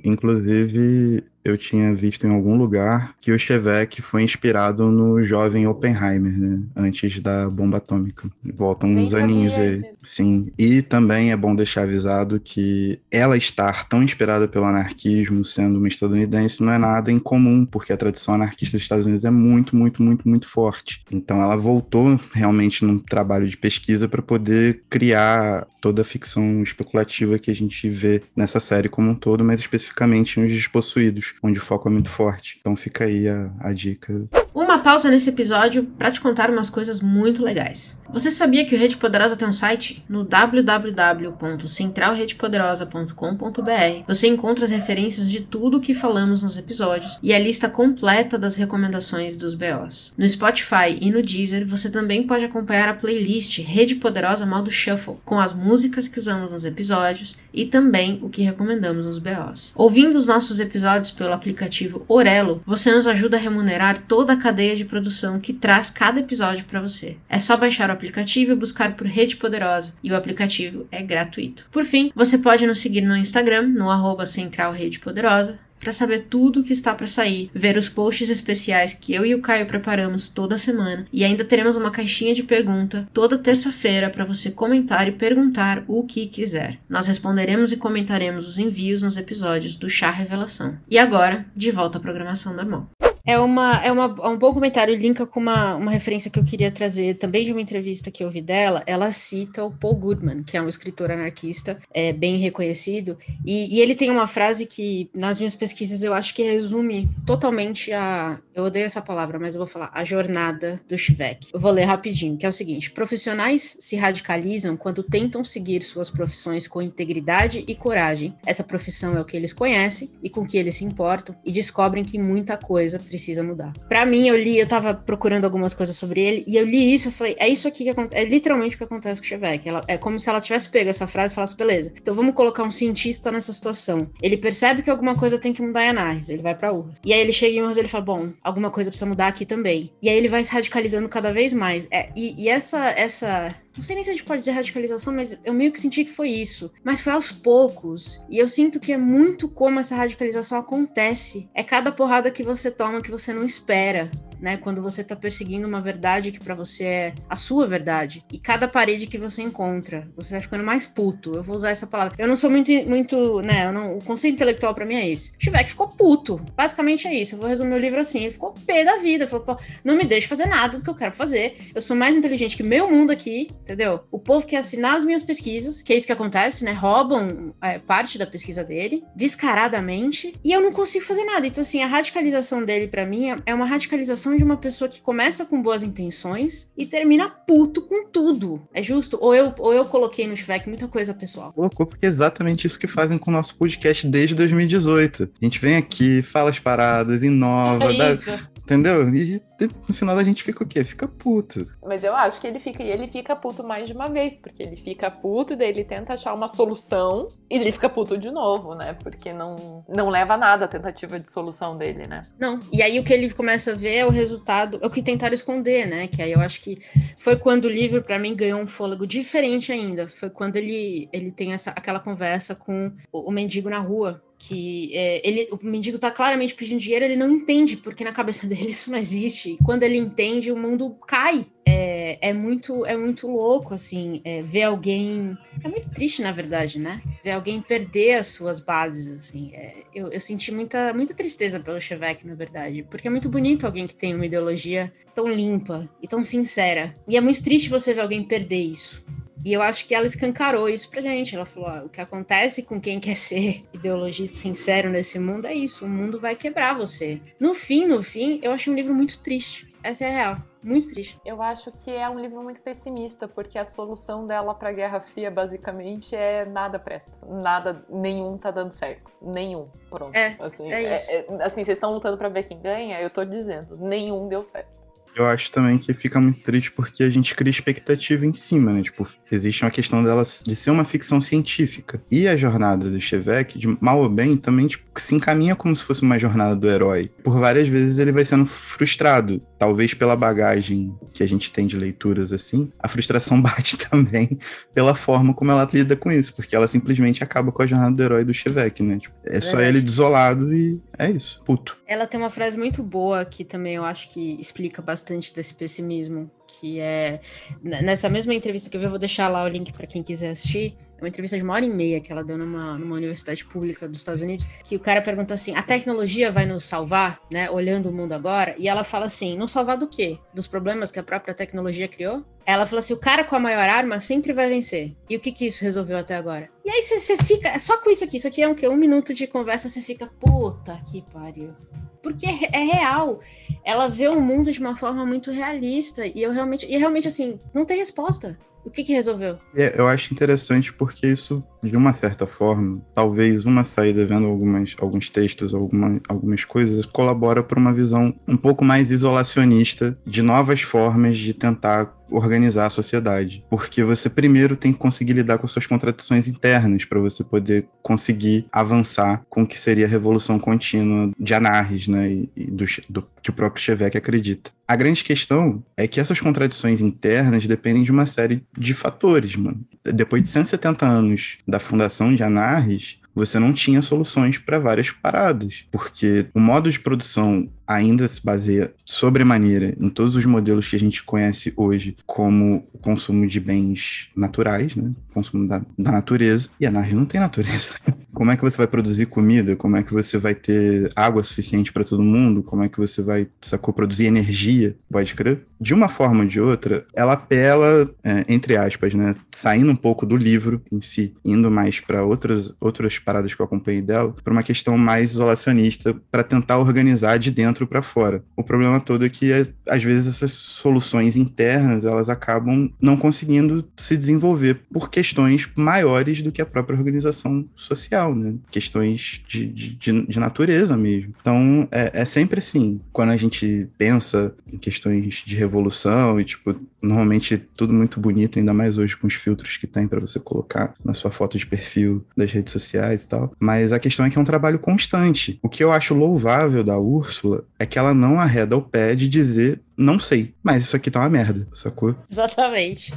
Inclusive, eu tinha visto em algum lugar que o Chevek foi inspirado no jovem Oppenheimer, né? Antes da bomba atômica. Voltam uns aninhos aí. Sim. E também é bom deixar avisado que ela estar tão inspirada pelo anarquismo, sendo uma estadunidense, não é nada incomum, porque a tradição anarquista dos Estados Unidos é muito, muito, muito, muito forte. Então ela voltou realmente num trabalho de pesquisa para poder criar toda a ficção especulativa que a gente vê nessa série como um todo, mas especificamente nos despossuídos onde o foco é muito forte. Então fica aí a, a dica. Uma pausa nesse episódio para te contar umas coisas muito legais. Você sabia que o Rede Poderosa tem um site? No www.centralredepoderosa.com.br você encontra as referências de tudo o que falamos nos episódios e a lista completa das recomendações dos BOs. No Spotify e no Deezer você também pode acompanhar a playlist Rede Poderosa Modo Shuffle, com as músicas que usamos nos episódios e também o que recomendamos nos BOs. Ouvindo os nossos episódios pelo aplicativo Orelo, você nos ajuda a remunerar toda a cadeia de produção que traz cada episódio para você. É só baixar o aplicativo e buscar por Rede Poderosa, e o aplicativo é gratuito. Por fim, você pode nos seguir no Instagram, no arroba Central Rede Poderosa, para saber tudo o que está para sair, ver os posts especiais que eu e o Caio preparamos toda semana e ainda teremos uma caixinha de pergunta toda terça-feira para você comentar e perguntar o que quiser. Nós responderemos e comentaremos os envios nos episódios do Chá Revelação. E agora, de volta à programação normal. É, uma, é, uma, é um bom comentário, linka com uma, uma referência que eu queria trazer também de uma entrevista que eu vi dela. Ela cita o Paul Goodman, que é um escritor anarquista é, bem reconhecido, e, e ele tem uma frase que, nas minhas pesquisas, eu acho que resume totalmente a. Eu odeio essa palavra, mas eu vou falar a jornada do Schweck. Eu vou ler rapidinho, que é o seguinte: profissionais se radicalizam quando tentam seguir suas profissões com integridade e coragem. Essa profissão é o que eles conhecem e com que eles se importam, e descobrem que muita coisa precisa precisa mudar. Para mim, eu li, eu tava procurando algumas coisas sobre ele, e eu li isso, eu falei, é isso aqui que acontece, é literalmente o que acontece com o Chevek. Ela, é como se ela tivesse pego essa frase e falasse, beleza, então vamos colocar um cientista nessa situação. Ele percebe que alguma coisa tem que mudar em Anarres, ele vai pra Urras. E aí ele chega em Urras e ele fala, bom, alguma coisa precisa mudar aqui também. E aí ele vai se radicalizando cada vez mais. É, e, e essa, essa não sei nem se a gente pode dizer radicalização, mas eu meio que senti que foi isso. Mas foi aos poucos. E eu sinto que é muito como essa radicalização acontece. É cada porrada que você toma que você não espera né? Quando você tá perseguindo uma verdade que para você é a sua verdade. E cada parede que você encontra, você vai ficando mais puto. Eu vou usar essa palavra. Eu não sou muito, muito, né? Não, o conceito intelectual para mim é esse. Chivek ficou puto. Basicamente é isso. Eu vou resumir o livro assim. Ele ficou pé da vida. Falou, não me deixe fazer nada do que eu quero fazer. Eu sou mais inteligente que meu mundo aqui, entendeu? O povo quer assinar as minhas pesquisas, que é isso que acontece, né? Roubam é, parte da pesquisa dele, descaradamente, e eu não consigo fazer nada. Então, assim, a radicalização dele, para mim, é uma radicalização de uma pessoa que começa com boas intenções e termina puto com tudo. É justo? Ou eu, ou eu coloquei no Shrek muita coisa pessoal? Colocou porque é exatamente isso que fazem com o nosso podcast desde 2018. A gente vem aqui, fala as paradas, inova, é dá, Entendeu? E no final a gente fica o quê? Fica puto. Mas eu acho que ele fica, e ele fica puto mais de uma vez, porque ele fica puto, daí ele tenta achar uma solução e ele fica puto de novo, né? Porque não, não leva a nada a tentativa de solução dele, né? Não. E aí o que ele começa a ver é o resultado, é o que tentaram esconder, né? Que aí eu acho que foi quando o livro para mim ganhou um fôlego diferente ainda. Foi quando ele ele tem essa aquela conversa com o, o mendigo na rua, que é, ele, o mendigo tá claramente pedindo dinheiro, ele não entende, porque na cabeça *laughs* dele isso não existe. E quando ele entende, o mundo cai. É, é muito é muito louco, assim, é, ver alguém... É muito triste, na verdade, né? Ver alguém perder as suas bases, assim. É, eu, eu senti muita, muita tristeza pelo Chevek, na verdade, porque é muito bonito alguém que tem uma ideologia tão limpa e tão sincera. E é muito triste você ver alguém perder isso. E eu acho que ela escancarou isso pra gente. Ela falou: ó, o que acontece com quem quer ser ideologista sincero nesse mundo é isso. O mundo vai quebrar você. No fim, no fim, eu achei um livro muito triste. Essa é a real. Muito triste. Eu acho que é um livro muito pessimista, porque a solução dela para a Guerra Fria, basicamente, é nada presta. Nada, nenhum tá dando certo. Nenhum. Pronto. É, assim, é. É, é, assim, vocês estão lutando para ver quem ganha, eu tô dizendo, nenhum deu certo eu acho também que fica muito triste porque a gente cria expectativa em cima, né? Tipo, existe uma questão dela de ser uma ficção científica. E a jornada do Chevek, de mal ou bem, também tipo, se encaminha como se fosse uma jornada do herói. Por várias vezes ele vai sendo frustrado, talvez pela bagagem que a gente tem de leituras assim. A frustração *laughs* bate também pela forma como ela lida com isso, porque ela simplesmente acaba com a jornada do herói do Chevek, né? Tipo, é só ele desolado e é isso, puto. Ela tem uma frase muito boa que também eu acho que explica bastante desse pessimismo, que é nessa mesma entrevista que eu vou deixar lá o link para quem quiser assistir. É uma entrevista de uma hora e meia que ela deu numa, numa universidade pública dos Estados Unidos, que o cara pergunta assim: a tecnologia vai nos salvar, né? Olhando o mundo agora, e ela fala assim: nos salvar do quê? Dos problemas que a própria tecnologia criou? Ela falou assim: o cara com a maior arma sempre vai vencer. E o que que isso resolveu até agora? E aí você fica. É só com isso aqui. Isso aqui é um, um minuto de conversa, você fica, puta que pariu porque é, real. Ela vê o mundo de uma forma muito realista e eu realmente e realmente assim não tem resposta. O que que resolveu? É, eu acho interessante porque isso, de uma certa forma, talvez uma saída vendo algumas, alguns textos, alguma, algumas coisas, colabora para uma visão um pouco mais isolacionista de novas formas de tentar organizar a sociedade. Porque você primeiro tem que conseguir lidar com suas contradições internas para você poder conseguir avançar com o que seria a revolução contínua de Anarres, né? E, e do, do, que o próprio Chevek acredita. A grande questão é que essas contradições internas dependem de uma série de fatores, mano. Depois de 170 anos da fundação de Anarres, você não tinha soluções para várias paradas, porque o modo de produção ainda se baseia sobremaneira em todos os modelos que a gente conhece hoje, como o consumo de bens naturais, né? consumo da, da natureza, e a Narnia não tem natureza. *laughs* Como é que você vai produzir comida? Como é que você vai ter água suficiente para todo mundo? Como é que você vai, sacou, produzir energia? Pode crer? De uma forma ou de outra, ela apela, é, entre aspas, né? Saindo um pouco do livro em si, indo mais para outras, outras paradas que eu acompanhei dela, para uma questão mais isolacionista, para tentar organizar de dentro para fora. O problema todo é que, às vezes, essas soluções internas, elas acabam não conseguindo se desenvolver por questões maiores do que a própria organização social né? Questões de, de, de natureza mesmo. Então, é, é, sempre assim. Quando a gente pensa em questões de revolução e, tipo, normalmente tudo muito bonito, ainda mais hoje com os filtros que tem para você colocar na sua foto de perfil das redes sociais e tal. Mas a questão é que é um trabalho constante. O que eu acho louvável da Úrsula é que ela não arreda o pé de dizer não sei, mas isso aqui tá uma merda, sacou? Exatamente.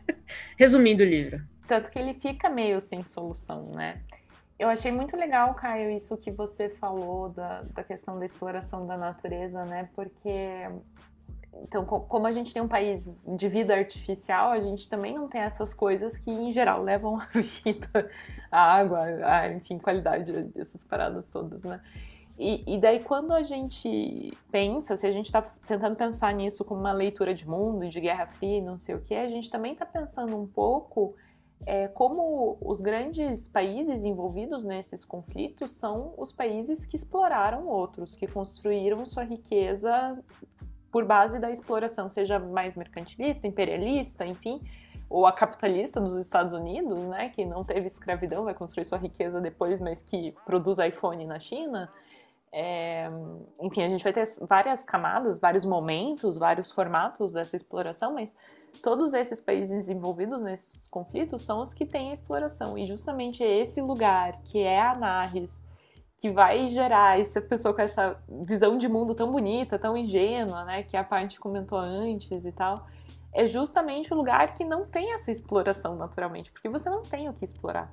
*laughs* Resumindo o livro. Tanto que ele fica meio sem solução, né? Eu achei muito legal, Caio, isso que você falou da, da questão da exploração da natureza, né? Porque então, como a gente tem um país de vida artificial, a gente também não tem essas coisas que, em geral, levam a *laughs* vida, a água, a, enfim, qualidade, essas paradas todas, né? E, e daí, quando a gente pensa, se a gente está tentando pensar nisso como uma leitura de mundo, de Guerra Fria não sei o que, a gente também está pensando um pouco é, como os grandes países envolvidos nesses conflitos são os países que exploraram outros, que construíram sua riqueza por base da exploração, seja mais mercantilista, imperialista, enfim, ou a capitalista dos Estados Unidos, né, que não teve escravidão, vai construir sua riqueza depois, mas que produz iPhone na China. É, enfim, a gente vai ter várias camadas, vários momentos, vários formatos dessa exploração, mas todos esses países envolvidos nesses conflitos são os que têm a exploração. E justamente esse lugar, que é a Narres, que vai gerar essa pessoa com essa visão de mundo tão bonita, tão ingênua, né, que a parte comentou antes e tal, é justamente o lugar que não tem essa exploração naturalmente, porque você não tem o que explorar.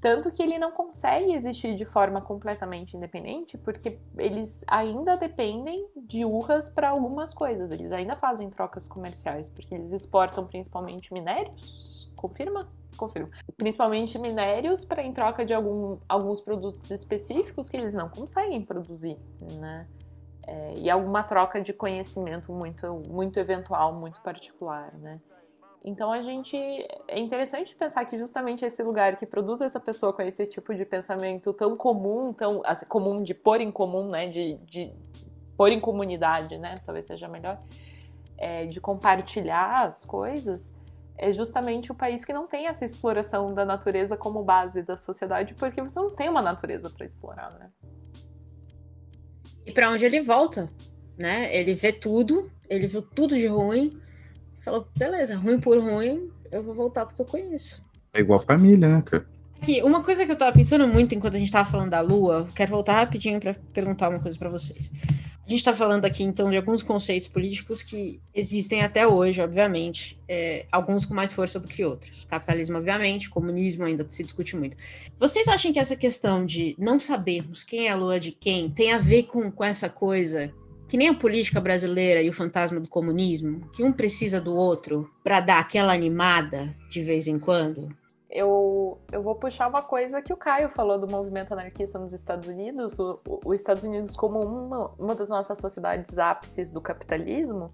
Tanto que ele não consegue existir de forma completamente independente, porque eles ainda dependem de urras para algumas coisas. Eles ainda fazem trocas comerciais, porque eles exportam principalmente minérios. Confirma? Confirma. Principalmente minérios para em troca de algum, alguns produtos específicos que eles não conseguem produzir, né? É, e alguma troca de conhecimento muito, muito eventual, muito particular, né? Então a gente é interessante pensar que justamente esse lugar que produz essa pessoa com esse tipo de pensamento tão comum, tão assim, comum de pôr em comum, né, de, de pôr em comunidade, né, talvez seja melhor, é, de compartilhar as coisas, é justamente o país que não tem essa exploração da natureza como base da sociedade, porque você não tem uma natureza para explorar, né? E para onde ele volta, né? Ele vê tudo, ele viu tudo de ruim Falou, beleza, ruim por ruim, eu vou voltar porque eu conheço. É igual família, né, cara? Aqui, uma coisa que eu tava pensando muito enquanto a gente tava falando da Lua, quero voltar rapidinho para perguntar uma coisa para vocês. A gente está falando aqui, então, de alguns conceitos políticos que existem até hoje, obviamente, é, alguns com mais força do que outros. Capitalismo, obviamente, comunismo ainda se discute muito. Vocês acham que essa questão de não sabermos quem é a lua de quem tem a ver com, com essa coisa que nem a política brasileira e o fantasma do comunismo, que um precisa do outro para dar aquela animada de vez em quando? Eu, eu vou puxar uma coisa que o Caio falou do movimento anarquista nos Estados Unidos. Os Estados Unidos, como uma, uma das nossas sociedades ápices do capitalismo,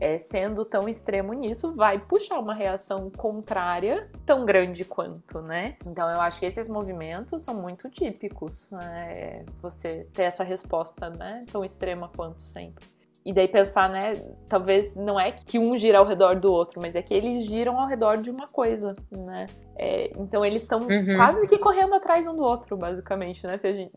é, sendo tão extremo nisso, vai puxar uma reação contrária tão grande quanto, né? Então eu acho que esses movimentos são muito típicos, né? Você ter essa resposta, né? Tão extrema quanto sempre. E daí pensar, né? Talvez não é que um gira ao redor do outro, mas é que eles giram ao redor de uma coisa, né? É, então eles estão uhum. quase que correndo atrás um do outro, basicamente, né? Se a gente,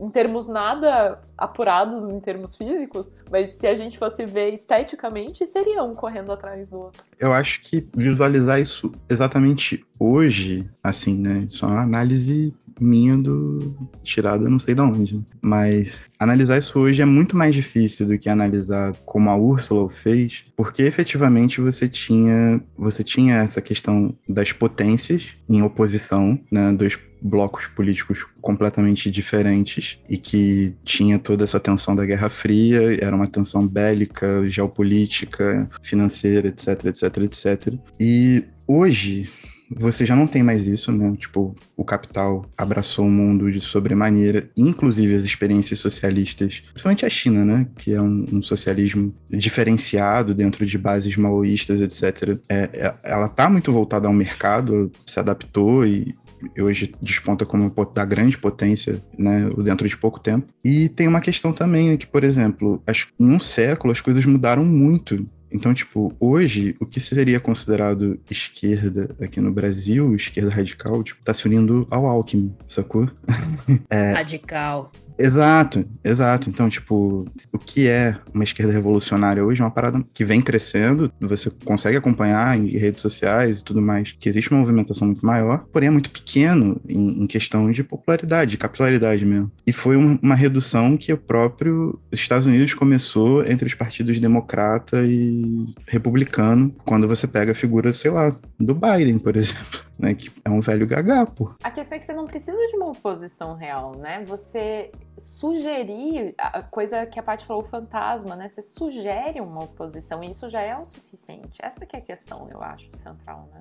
em termos nada apurados em termos físicos, mas se a gente fosse ver esteticamente, seriam um correndo atrás do outro. Eu acho que visualizar isso exatamente hoje, assim, né? Isso é uma análise minha do tirada não sei de onde, mas analisar isso hoje é muito mais difícil do que analisar como a Úrsula fez, porque efetivamente você tinha você tinha essa questão das potências em oposição, né, dos blocos políticos completamente diferentes e que tinha toda essa tensão da Guerra Fria, era uma tensão bélica, geopolítica, financeira, etc, etc, etc. E hoje você já não tem mais isso, né? Tipo, o capital abraçou o mundo de sobremaneira, inclusive as experiências socialistas, principalmente a China, né? Que é um, um socialismo diferenciado dentro de bases maoístas, etc. É, é, ela tá muito voltada ao mercado, se adaptou e hoje desponta como da grande potência, né, dentro de pouco tempo. E tem uma questão também, né, que, por exemplo, em um século as coisas mudaram muito então, tipo, hoje, o que seria considerado esquerda aqui no Brasil, esquerda radical, tipo, tá se unindo ao Alckmin, sacou? *laughs* é, radical. Exato, exato. Então, tipo, o que é uma esquerda revolucionária hoje é uma parada que vem crescendo, você consegue acompanhar em redes sociais e tudo mais, que existe uma movimentação muito maior, porém é muito pequeno em, em questão de popularidade, de capilaridade mesmo. E foi um, uma redução que o próprio Estados Unidos começou entre os partidos democrata e republicano, quando você pega a figura, sei lá, do Biden, por exemplo né? Que é um velho gagá, pô. A questão é que você não precisa de uma oposição real, né? Você sugerir, a coisa que a Paty falou, o fantasma, né? Você sugere uma oposição e isso já é o suficiente. Essa que é a questão, eu acho, central, né?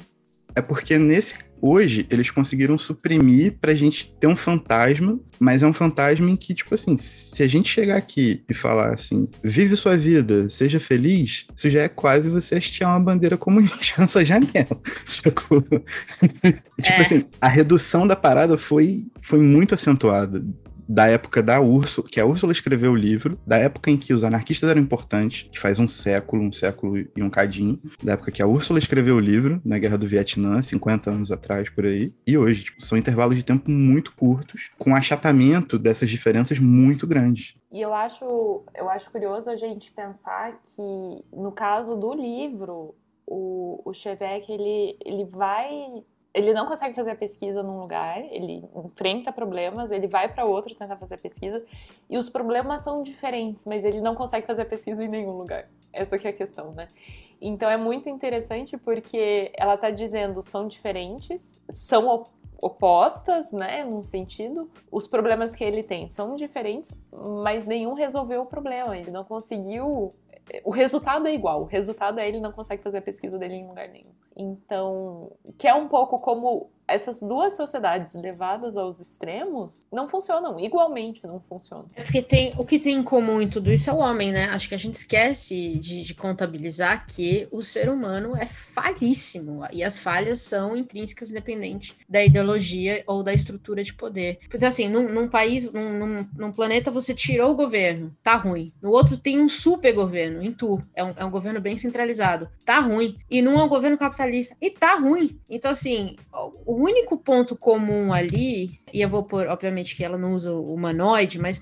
É porque nesse hoje eles conseguiram suprimir pra gente ter um fantasma, mas é um fantasma em que, tipo assim, se a gente chegar aqui e falar assim, vive sua vida, seja feliz, isso já é quase você hastear uma bandeira comunista *laughs* nessa janela, *laughs* sacou? *laughs* tipo é. assim, a redução da parada foi, foi muito acentuada da época da Úrsula, que a Úrsula escreveu o livro, da época em que os anarquistas eram importantes, que faz um século, um século e um cadinho, da época que a Úrsula escreveu o livro, na Guerra do Vietnã, 50 anos atrás, por aí, e hoje. Tipo, são intervalos de tempo muito curtos, com achatamento dessas diferenças muito grandes. E eu acho, eu acho curioso a gente pensar que, no caso do livro, o, o Chevek, ele, ele vai ele não consegue fazer a pesquisa num lugar, ele enfrenta problemas, ele vai para outro tentar fazer a pesquisa, e os problemas são diferentes, mas ele não consegue fazer a pesquisa em nenhum lugar. Essa que é a questão, né? Então é muito interessante porque ela está dizendo são diferentes, são opostas, né, num sentido. Os problemas que ele tem são diferentes, mas nenhum resolveu o problema. Ele não conseguiu. O resultado é igual. O resultado é ele não consegue fazer a pesquisa dele em lugar nenhum. Então, que é um pouco como essas duas sociedades levadas aos extremos não funcionam, igualmente não funcionam. É porque tem, o que tem em comum em tudo isso é o homem, né? Acho que a gente esquece de, de contabilizar que o ser humano é falíssimo e as falhas são intrínsecas independente da ideologia ou da estrutura de poder. Porque assim, num, num país, num, num, num, planeta você tirou o governo, tá ruim. No outro tem um super governo, em tu, é um, é um governo bem centralizado, tá ruim. E num é um governo capitalista, e tá ruim. Então assim, o único ponto comum ali, e eu vou pôr, obviamente, que ela não usa o humanoide, mas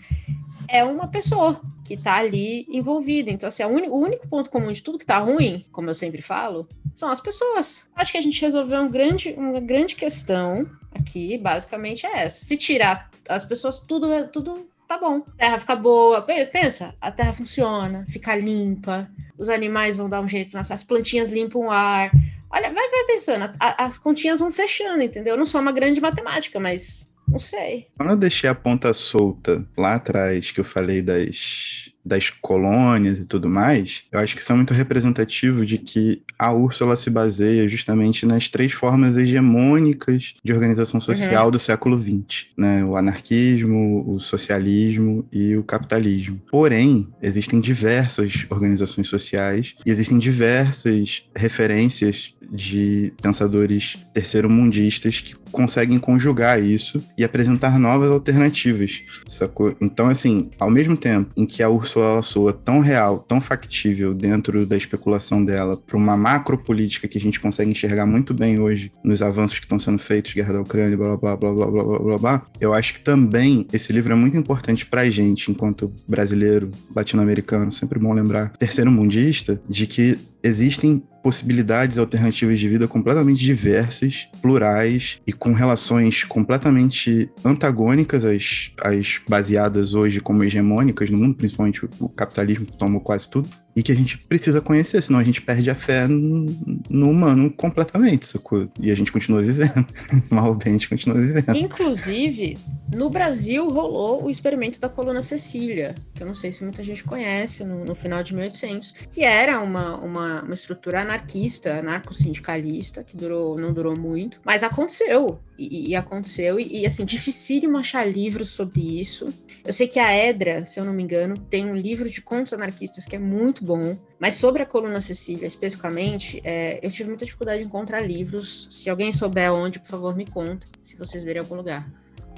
é uma pessoa que está ali envolvida. Então, assim, o único ponto comum de tudo que está ruim, como eu sempre falo, são as pessoas. Acho que a gente resolveu um grande, uma grande questão aqui, basicamente, é essa. Se tirar as pessoas, tudo, tudo tá bom. A terra fica boa. Pensa, a terra funciona, fica limpa, os animais vão dar um jeito, as plantinhas limpam o ar, Olha, vai, vai pensando, a, as continhas vão fechando, entendeu? Eu não sou uma grande matemática, mas não sei. Quando eu deixei a ponta solta lá atrás, que eu falei das das colônias e tudo mais, eu acho que são muito representativos de que a Úrsula se baseia justamente nas três formas hegemônicas de organização social uhum. do século XX, né? O anarquismo, o socialismo e o capitalismo. Porém, existem diversas organizações sociais e existem diversas referências de pensadores terceiro-mundistas que conseguem conjugar isso e apresentar novas alternativas, sacou? Então, assim, ao mesmo tempo em que a pessoa soa tão real, tão factível dentro da especulação dela para uma macro política que a gente consegue enxergar muito bem hoje nos avanços que estão sendo feitos, guerra da Ucrânia, blá blá blá blá blá blá blá blá, eu acho que também esse livro é muito importante para a gente, enquanto brasileiro, latino-americano, sempre bom lembrar, terceiro mundista, de que existem possibilidades alternativas de vida completamente diversas, plurais e com relações completamente antagônicas às, às baseadas hoje como hegemônicas no mundo, principalmente o capitalismo que tomou quase tudo. E que a gente precisa conhecer, senão a gente perde a fé no, no humano completamente, sacou? E a gente continua vivendo. *laughs* Mal bem, a gente continua vivendo. Inclusive, no Brasil rolou o experimento da coluna Cecília, que eu não sei se muita gente conhece, no, no final de 1800, que era uma, uma, uma estrutura anarquista, anarco-sindicalista, que durou, não durou muito, mas aconteceu. E, e aconteceu, e, e, assim, dificílimo achar livros sobre isso. Eu sei que a Edra, se eu não me engano, tem um livro de contos anarquistas que é muito bom, mas sobre a coluna Cecília, especificamente, é, eu tive muita dificuldade em encontrar livros. Se alguém souber onde, por favor, me conta, se vocês verem algum lugar.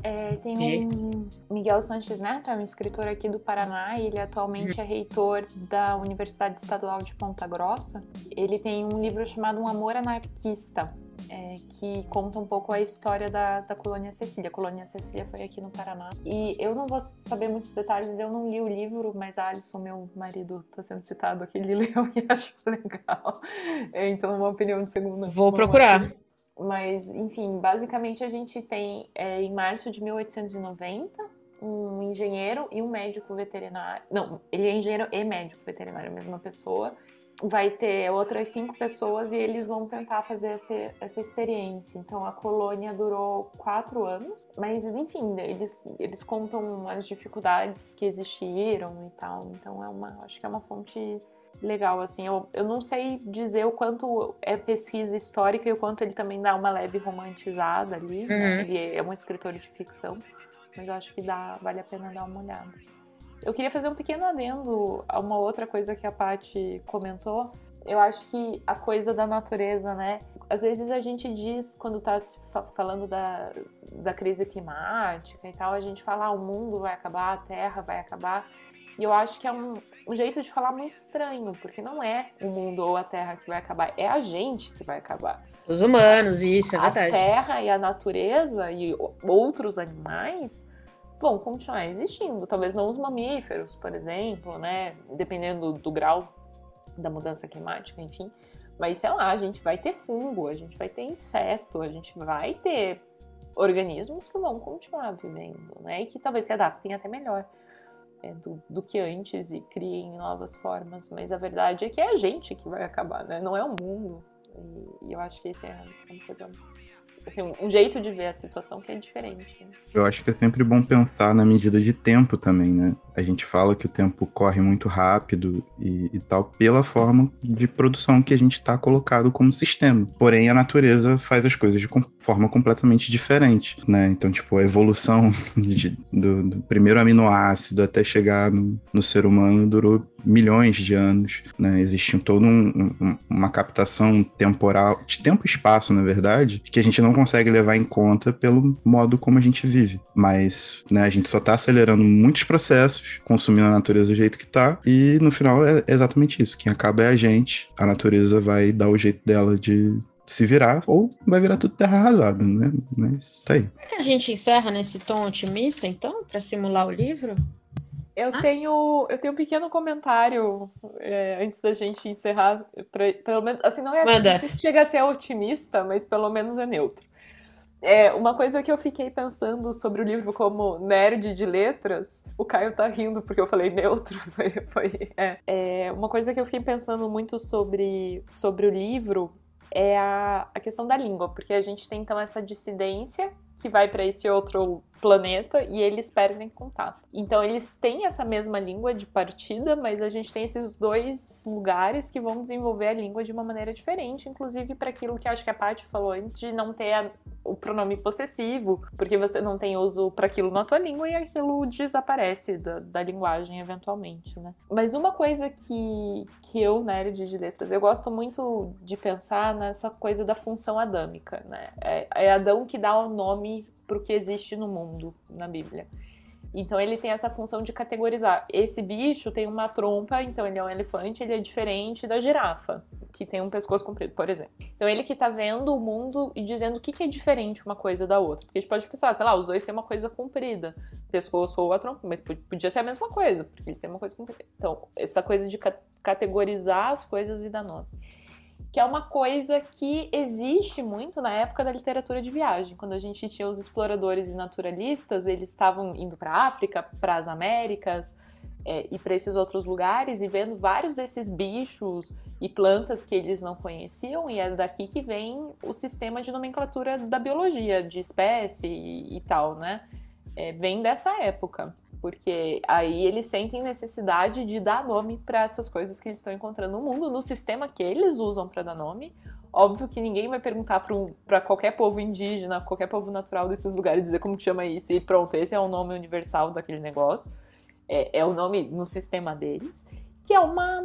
É, tem um Miguel Sanches Neto, é um escritor aqui do Paraná, ele atualmente uhum. é reitor da Universidade Estadual de Ponta Grossa. Ele tem um livro chamado Um Amor Anarquista, é, que conta um pouco a história da, da colônia Cecília. A colônia Cecília foi aqui no Paraná. E eu não vou saber muitos detalhes, eu não li o livro, mas a Alisson, meu marido, está sendo citado aqui, *laughs* ele leu e achou legal. É, então, uma opinião de segunda. Vou procurar. Aqui. Mas, enfim, basicamente a gente tem é, em março de 1890 um engenheiro e um médico veterinário. Não, ele é engenheiro e médico veterinário, a mesma pessoa. Vai ter outras cinco pessoas e eles vão tentar fazer essa, essa experiência. Então a colônia durou quatro anos, mas enfim, eles, eles contam as dificuldades que existiram e tal. Então é uma, acho que é uma fonte legal, assim. Eu, eu não sei dizer o quanto é pesquisa histórica e o quanto ele também dá uma leve romantizada ali. Né? Uhum. Né? Ele é um escritor de ficção, mas eu acho que dá, vale a pena dar uma olhada. Eu queria fazer um pequeno adendo a uma outra coisa que a Paty comentou. Eu acho que a coisa da natureza, né? Às vezes a gente diz, quando tá falando da, da crise climática e tal, a gente fala, ah, o mundo vai acabar, a Terra vai acabar. E eu acho que é um, um jeito de falar muito estranho, porque não é o mundo ou a Terra que vai acabar, é a gente que vai acabar. Os humanos, isso, é a verdade. A Terra e a natureza e outros animais vão continuar existindo. Talvez não os mamíferos, por exemplo, né? Dependendo do grau da mudança climática, enfim. Mas sei lá, a gente vai ter fungo, a gente vai ter inseto, a gente vai ter organismos que vão continuar vivendo, né? E que talvez se adaptem até melhor é, do, do, que antes e criem novas formas. Mas a verdade é que é a gente que vai acabar, né? Não é o mundo. E, e eu acho que esse é uma coisa assim, um jeito de ver a situação que é diferente. Né? Eu acho que é sempre bom pensar na medida de tempo também, né? A gente fala que o tempo corre muito rápido e, e tal, pela forma de produção que a gente está colocado como sistema. Porém, a natureza faz as coisas de forma completamente diferente, né? Então, tipo, a evolução *laughs* de, do, do, primeiro aminoácido até chegar no, no, ser humano durou milhões de anos, né? Existe toda um, um, uma captação temporal, de tempo e espaço, na verdade, que a gente não consegue levar em conta pelo modo como a gente vive. Mas, né, a gente só está acelerando muitos processos, consumindo a natureza do jeito que está, e no final é exatamente isso. Quem acaba é a gente, a natureza vai dar o jeito dela de se virar, ou vai virar tudo terra arrasada, né? Mas tá aí. Será que a gente encerra nesse tom otimista, então, para simular o livro? Eu ah? tenho eu tenho um pequeno comentário é, antes da gente encerrar, pra, pelo menos assim não é Manda. não sei se chega a ser otimista, mas pelo menos é neutro. É, uma coisa que eu fiquei pensando sobre o livro como nerd de letras, o Caio tá rindo porque eu falei neutro, *laughs* foi, foi é. é. uma coisa que eu fiquei pensando muito sobre, sobre o livro é a, a questão da língua, porque a gente tem então essa dissidência que vai para esse outro planeta e eles perdem contato. Então eles têm essa mesma língua de partida, mas a gente tem esses dois lugares que vão desenvolver a língua de uma maneira diferente, inclusive para aquilo que acho que a Paty falou antes de não ter a, o pronome possessivo, porque você não tem uso para aquilo na tua língua e aquilo desaparece da, da linguagem eventualmente, né? Mas uma coisa que, que eu, nerd de letras, eu gosto muito de pensar nessa coisa da função adâmica, né? É, é Adão que dá o nome para o que existe no mundo na Bíblia. Então ele tem essa função de categorizar. Esse bicho tem uma trompa, então ele é um elefante, ele é diferente da girafa, que tem um pescoço comprido, por exemplo. Então ele que está vendo o mundo e dizendo o que, que é diferente uma coisa da outra. Porque a gente pode pensar, sei lá, os dois têm uma coisa comprida, pescoço ou a trompa, mas podia ser a mesma coisa, porque eles têm uma coisa comprida. Então, essa coisa de categorizar as coisas e dar nome que é uma coisa que existe muito na época da literatura de viagem. Quando a gente tinha os exploradores e naturalistas, eles estavam indo para a África, para as Américas, é, ir para esses outros lugares e vendo vários desses bichos e plantas que eles não conheciam, e é daqui que vem o sistema de nomenclatura da biologia, de espécie e, e tal, né? É, vem dessa época, porque aí eles sentem necessidade de dar nome para essas coisas que eles estão encontrando no mundo, no sistema que eles usam para dar nome. Óbvio que ninguém vai perguntar para qualquer povo indígena, qualquer povo natural desses lugares, dizer como chama isso, e pronto, esse é o nome universal daquele negócio é, é o nome no sistema deles, que é uma,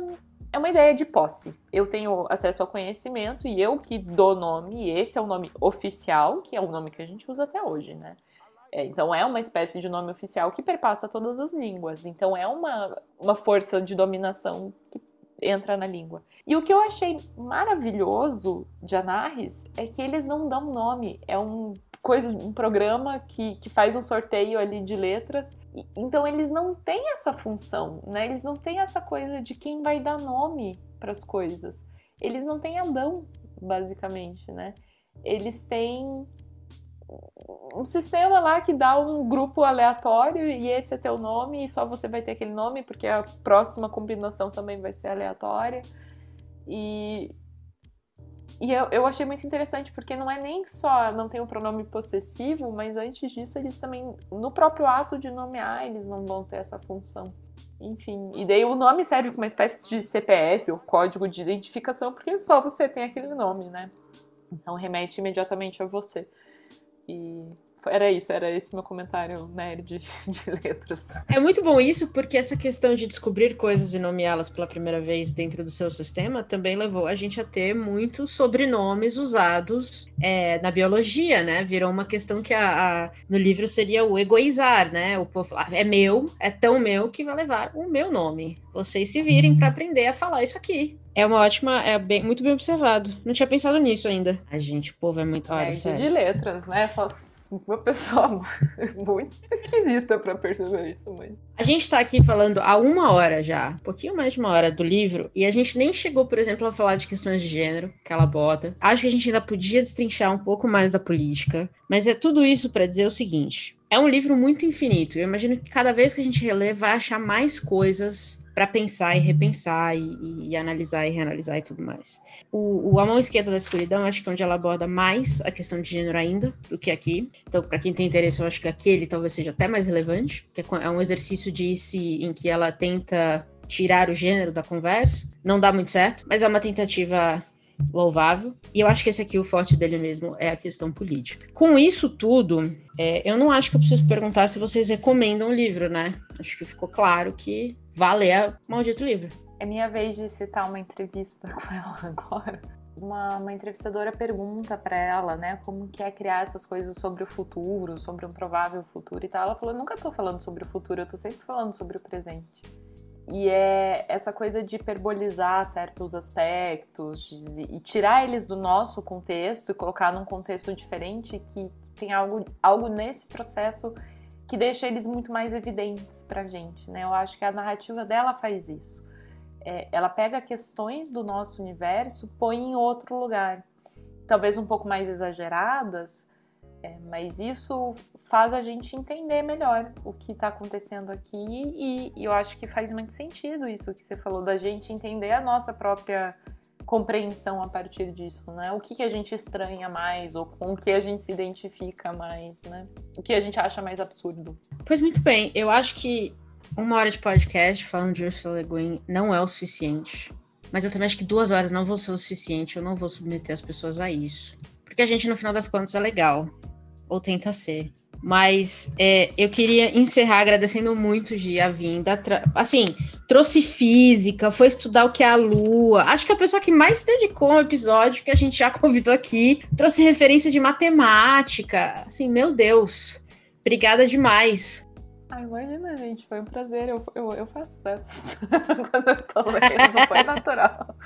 é uma ideia de posse. Eu tenho acesso ao conhecimento e eu que dou nome, e esse é o nome oficial, que é o nome que a gente usa até hoje, né? É, então é uma espécie de nome oficial que perpassa todas as línguas. Então é uma, uma força de dominação que entra na língua. E o que eu achei maravilhoso de Anarres é que eles não dão nome. É um coisa, um programa que, que faz um sorteio ali de letras. Então eles não têm essa função, né? Eles não têm essa coisa de quem vai dar nome para as coisas. Eles não têm Adão, basicamente, né? Eles têm um sistema lá que dá um grupo aleatório e esse é teu nome e só você vai ter aquele nome porque a próxima combinação também vai ser aleatória. E e eu, eu achei muito interessante, porque não é nem só não tem o pronome possessivo, mas antes disso eles também, no próprio ato de nomear, eles não vão ter essa função. Enfim, e daí o nome serve como uma espécie de CPF, ou código de identificação, porque só você tem aquele nome, né? Então remete imediatamente a você. E era isso, era esse meu comentário nerd *laughs* de letras. É muito bom isso, porque essa questão de descobrir coisas e nomeá-las pela primeira vez dentro do seu sistema também levou a gente a ter muitos sobrenomes usados é, na biologia, né? Virou uma questão que a, a, no livro seria o egoizar, né? O povo é meu, é tão meu que vai levar o meu nome. Vocês se virem para aprender a falar isso aqui. É uma ótima, é bem, muito bem observado. Não tinha pensado nisso ainda. A gente, o povo é muito. Olha, é, de letras, né? Só uma pessoa *laughs* muito esquisita para perceber isso, mas. A gente está aqui falando há uma hora já, um pouquinho mais de uma hora do livro, e a gente nem chegou, por exemplo, a falar de questões de gênero, que ela bota. Acho que a gente ainda podia destrinchar um pouco mais da política, mas é tudo isso para dizer o seguinte: é um livro muito infinito. Eu imagino que cada vez que a gente relê, vai achar mais coisas para pensar e repensar e, e, analisar e reanalisar e tudo mais. O, o A Mão Esquerda da Escuridão, acho que é onde ela aborda mais a questão de gênero ainda do que aqui. Então, para quem tem interesse, eu acho que aqui ele talvez seja até mais relevante, porque é um exercício de si em que ela tenta tirar o gênero da conversa. Não dá muito certo, mas é uma tentativa louvável. E eu acho que esse aqui, o forte dele mesmo, é a questão política. Com isso tudo, é, eu não acho que eu preciso perguntar se vocês recomendam o livro, né? Acho que ficou claro que vale a maldito livro. É minha vez de citar uma entrevista *laughs* com ela agora. Uma, uma entrevistadora pergunta para ela, né, como que é criar essas coisas sobre o futuro, sobre um provável futuro e tal. Ela falou: nunca tô falando sobre o futuro, eu tô sempre falando sobre o presente. E é essa coisa de hiperbolizar certos aspectos e tirar eles do nosso contexto e colocar num contexto diferente que, tem algo, algo nesse processo que deixa eles muito mais evidentes pra gente, né? Eu acho que a narrativa dela faz isso. É, ela pega questões do nosso universo, põe em outro lugar. Talvez um pouco mais exageradas, é, mas isso faz a gente entender melhor o que está acontecendo aqui e, e, eu acho que faz muito sentido isso que você falou, da gente entender a nossa própria compreensão a partir disso, né? O que, que a gente estranha mais ou com o que a gente se identifica mais, né? O que a gente acha mais absurdo. Pois muito bem, eu acho que uma hora de podcast falando de Ursula Le Guin não é o suficiente. Mas eu também acho que duas horas não vão ser o suficiente, eu não vou submeter as pessoas a isso. Porque a gente, no final das contas, é legal. Ou tenta ser. Mas é, eu queria encerrar agradecendo muito, Gi, a vinda. Assim, trouxe física, foi estudar o que é a Lua. Acho que a pessoa que mais se dedicou ao episódio que a gente já *laughs* convidou aqui trouxe referência de matemática. Assim, meu Deus. Obrigada demais. Ah, imagina, gente, foi um prazer. Eu, eu, eu faço dessas *laughs* quando eu tô lendo, foi natural.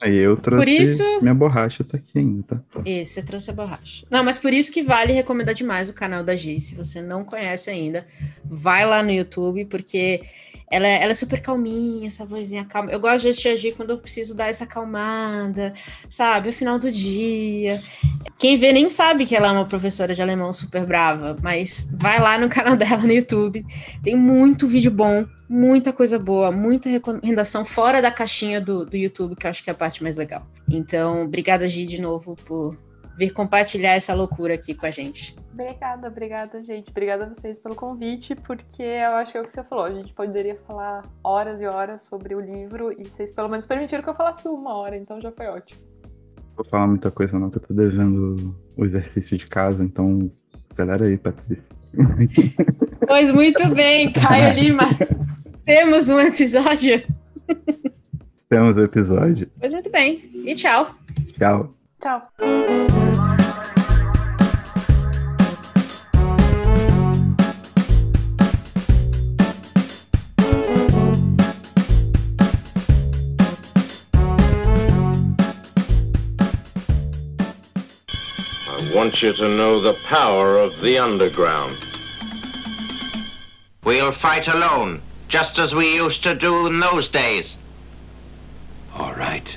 Aí eu trouxe por isso... minha borracha, tá aqui ainda, tá? Isso, você trouxe a borracha. Não, mas por isso que vale recomendar demais o canal da Gi. Se você não conhece ainda, vai lá no YouTube, porque ela é, ela é super calminha, essa vozinha calma. Eu gosto de assistir a quando eu preciso dar essa acalmada, sabe? O final do dia. Quem vê nem sabe que ela é uma professora de alemão super brava, mas vai lá no canal dela no YouTube. Tem muito vídeo bom, muita coisa boa, muita recomendação fora da caixinha do, do YouTube, que eu acho que é a parte mais legal. Então, obrigada, Gi, de novo, por vir compartilhar essa loucura aqui com a gente. Obrigada, obrigada, gente. Obrigada a vocês pelo convite, porque eu acho que é o que você falou. A gente poderia falar horas e horas sobre o livro e vocês pelo menos permitiram que eu falasse uma hora, então já foi ótimo. Vou falar muita coisa não, que eu tô devendo o exercício de casa, então acelera aí, Patrícia. *laughs* Pois muito bem, Caio Lima. Temos um episódio. Temos um episódio. Pois muito bem. E tchau. Tchau. Tchau. I want you to know the power of the underground. We'll fight alone, just as we used to do in those days. All right.